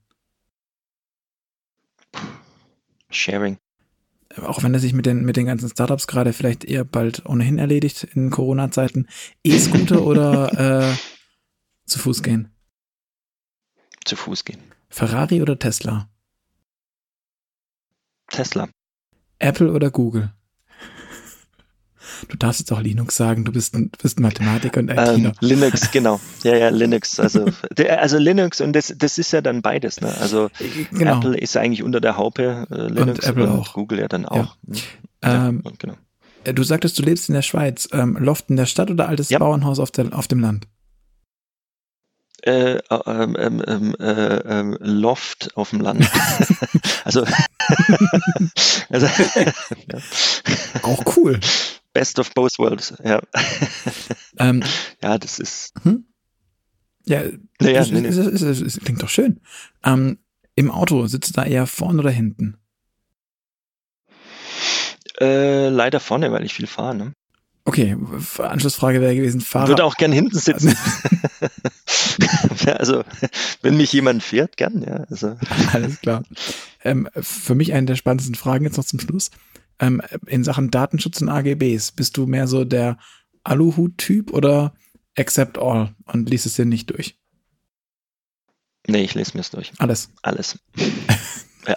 Sharing. Auch wenn er sich mit den, mit den ganzen Startups gerade vielleicht eher bald ohnehin erledigt in Corona-Zeiten. E-Scooter oder <laughs> äh, zu Fuß gehen? Zu Fuß gehen. Ferrari oder Tesla? Tesla. Apple oder Google? Du darfst jetzt auch Linux sagen, du bist, ein, bist Mathematiker und ITler. Ähm, Linux, <laughs> genau. Ja, ja, Linux. Also, also Linux und das, das ist ja dann beides. Ne? Also genau. Apple ist eigentlich unter der Haupe, äh, Linux und, Apple und auch. Google ja dann auch. Ja. Ja, ähm, genau. Äh, du sagtest, du lebst in der Schweiz. Ähm, Loft in der Stadt oder altes ja. Bauernhaus auf, der, auf dem Land? Äh, ähm, ähm, ähm, äh, ähm, Loft auf dem Land. <laughs> <laughs> also, also ja. auch cool. Best of both worlds, ja. <laughs> Ähm, ja, das ist. Hm? Ja, naja, das, nee, nee. Das, das, das, klingt doch schön. Ähm, Im Auto sitzt du da eher vorne oder hinten? Äh, leider vorne, weil ich viel fahre. Ne? Okay, Anschlussfrage wäre gewesen, Fahrer. Würde auch gern hinten sitzen. also, <laughs> wenn mich jemand fährt, gern, ja. Also. <laughs> Alles klar. Ähm, für mich eine der spannendsten Fragen jetzt noch zum Schluss ähm, in Sachen Datenschutz und AGBs, bist du mehr so der Aluhut-Typ oder accept all und liest es dir nicht durch? Nee, ich lese mir es durch. Alles. Alles. <laughs> ja.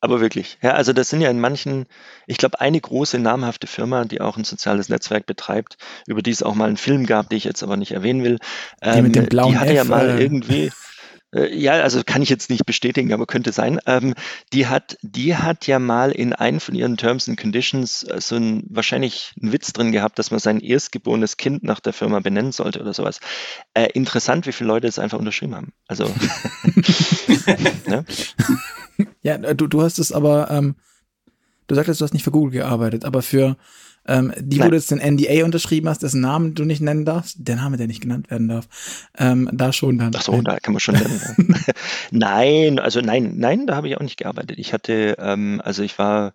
aber wirklich. Ja, also das sind ja in manchen, ich glaube, eine große namhafte Firma, die auch ein soziales Netzwerk betreibt, über die es auch mal einen Film gab, den ich jetzt aber nicht erwähnen will. Die mit dem ähm, blauen die hatte F, ja mal äh, irgendwie. <laughs> Äh, Ja, also kann ich jetzt nicht bestätigen, aber könnte sein. Ähm, die hat, die hat ja mal in einem von ihren Terms and Conditions äh, so ein, wahrscheinlich einen Witz drin gehabt, dass man sein erstgeborenes Kind nach der Firma benennen sollte oder sowas. Äh, interessant, wie viele Leute es einfach unterschrieben haben. Also, <laughs> ne? Ja, du, du hast es aber, ähm, du sagtest, du hast nicht für Google gearbeitet, aber für ähm, die, wo Nein. du jetzt den NDA unterschrieben hast, dessen Namen du nicht nennen darfst, der Name, der nicht genannt werden darf, ähm, da schon dann. Ach so, da kann man schon nennen. <laughs> nein, also nein, nein, da habe ich auch nicht gearbeitet. Ich hatte, ähm, also ich war,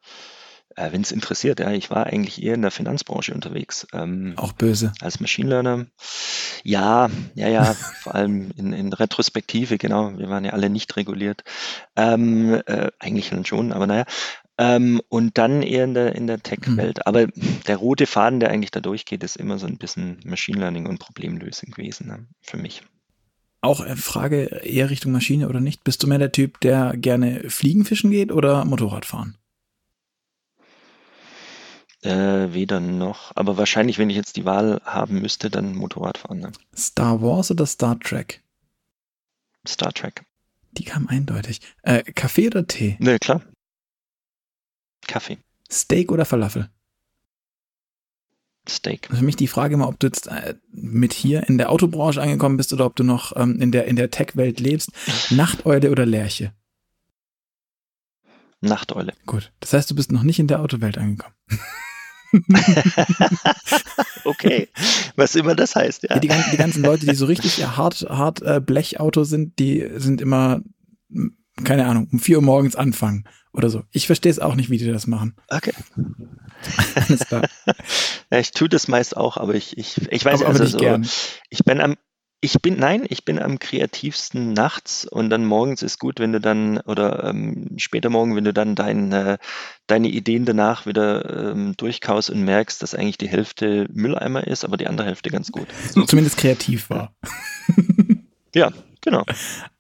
äh, wenn es interessiert, ja, ich war eigentlich eher in der Finanzbranche unterwegs. Ähm, Auch böse. als Machine Learner. Ja, ja, ja, <laughs> vor allem in, in Retrospektive, genau. Wir waren ja alle nicht reguliert. Ähm, äh, eigentlich dann schon, aber naja. Ähm, und dann eher in der, in der Tech-Welt. Aber der rote Faden, der eigentlich da durchgeht, ist immer so ein bisschen Machine Learning und Problemlösung gewesen ne, für mich. Auch äh, Frage eher Richtung Maschine oder nicht. Bist du mehr der Typ, der gerne Fliegen fischen geht oder Motorrad fahren? Äh, weder noch. Aber wahrscheinlich, wenn ich jetzt die Wahl haben müsste, dann Motorrad fahren. Ne? Star Wars oder Star Trek? Star Trek. Die kam eindeutig. Äh, Kaffee oder Tee? Ne, klar. Kaffee. Steak oder Falafel? Steak. Für mich die Frage immer, ob du jetzt äh, mit hier in der Autobranche angekommen bist oder ob du noch ähm, in der, in der Tech-Welt lebst. <laughs> Nachteule oder Lerche? Nachteule. Gut. Das heißt, du bist noch nicht in der Autowelt angekommen. <laughs> <laughs> okay, was immer das heißt, ja. Die, ganzen, die ganzen Leute, die so richtig hart, hart äh, Blechauto sind, die sind immer, m, keine Ahnung, um 4 Uhr morgens anfangen oder so. Ich verstehe es auch nicht, wie die das machen. Okay. Alles klar. <laughs> Ja, ich tue das meist auch, aber ich, ich, ich weiß aber, aber also nicht so, gern. ich bin am ich bin, nein, ich bin am kreativsten nachts und dann morgens ist gut, wenn du dann, oder ähm, später morgen, wenn du dann dein, äh, deine Ideen danach wieder ähm, durchkaust und merkst, dass eigentlich die Hälfte Mülleimer ist, aber die andere Hälfte ganz gut. <laughs> Zumindest kreativ war. <laughs> Ja, genau.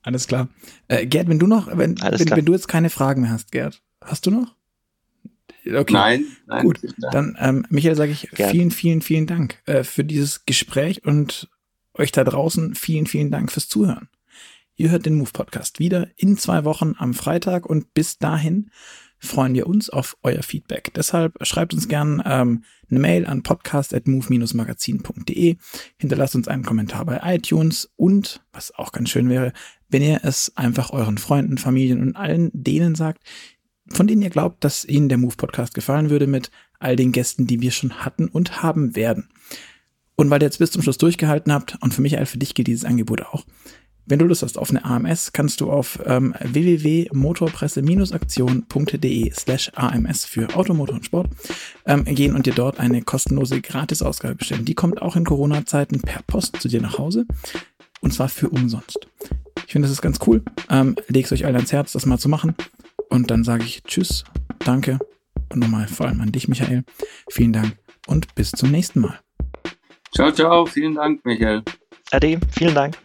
Alles klar. Äh, Gerd, wenn du noch, wenn, wenn, wenn du jetzt keine Fragen mehr hast, Gerd, hast du noch? Okay. Nein, nein. Gut, dann ähm, Michael sage ich Gern. vielen, vielen, vielen Dank äh, für dieses Gespräch und euch da draußen vielen, vielen Dank fürs Zuhören. Ihr hört den Move Podcast wieder in zwei Wochen am Freitag und bis dahin freuen wir uns auf euer Feedback. Deshalb schreibt uns gern ähm, eine Mail an podcast.move-magazin.de, hinterlasst uns einen Kommentar bei iTunes und, was auch ganz schön wäre, wenn ihr es einfach euren Freunden, Familien und allen denen sagt, von denen ihr glaubt, dass ihnen der Move Podcast gefallen würde mit all den Gästen, die wir schon hatten und haben werden. Und weil ihr jetzt bis zum Schluss durchgehalten habt, und für Michael, für dich gilt dieses Angebot auch, wenn du Lust hast auf eine AMS, kannst du auf ähm, www.motorpresse-aktion.de slash AMS für Automotor und Sport ähm, gehen und dir dort eine kostenlose Gratisausgabe bestellen. Die kommt auch in Corona-Zeiten per Post zu dir nach Hause und zwar für umsonst. Ich finde, das ist ganz cool. Ähm, leg's euch alle ans Herz, das mal zu machen. Und dann sage ich Tschüss, danke und nochmal vor allem an dich, Michael. Vielen Dank und bis zum nächsten Mal. Ciao, ciao. Vielen Dank, Michael. Ade, vielen Dank.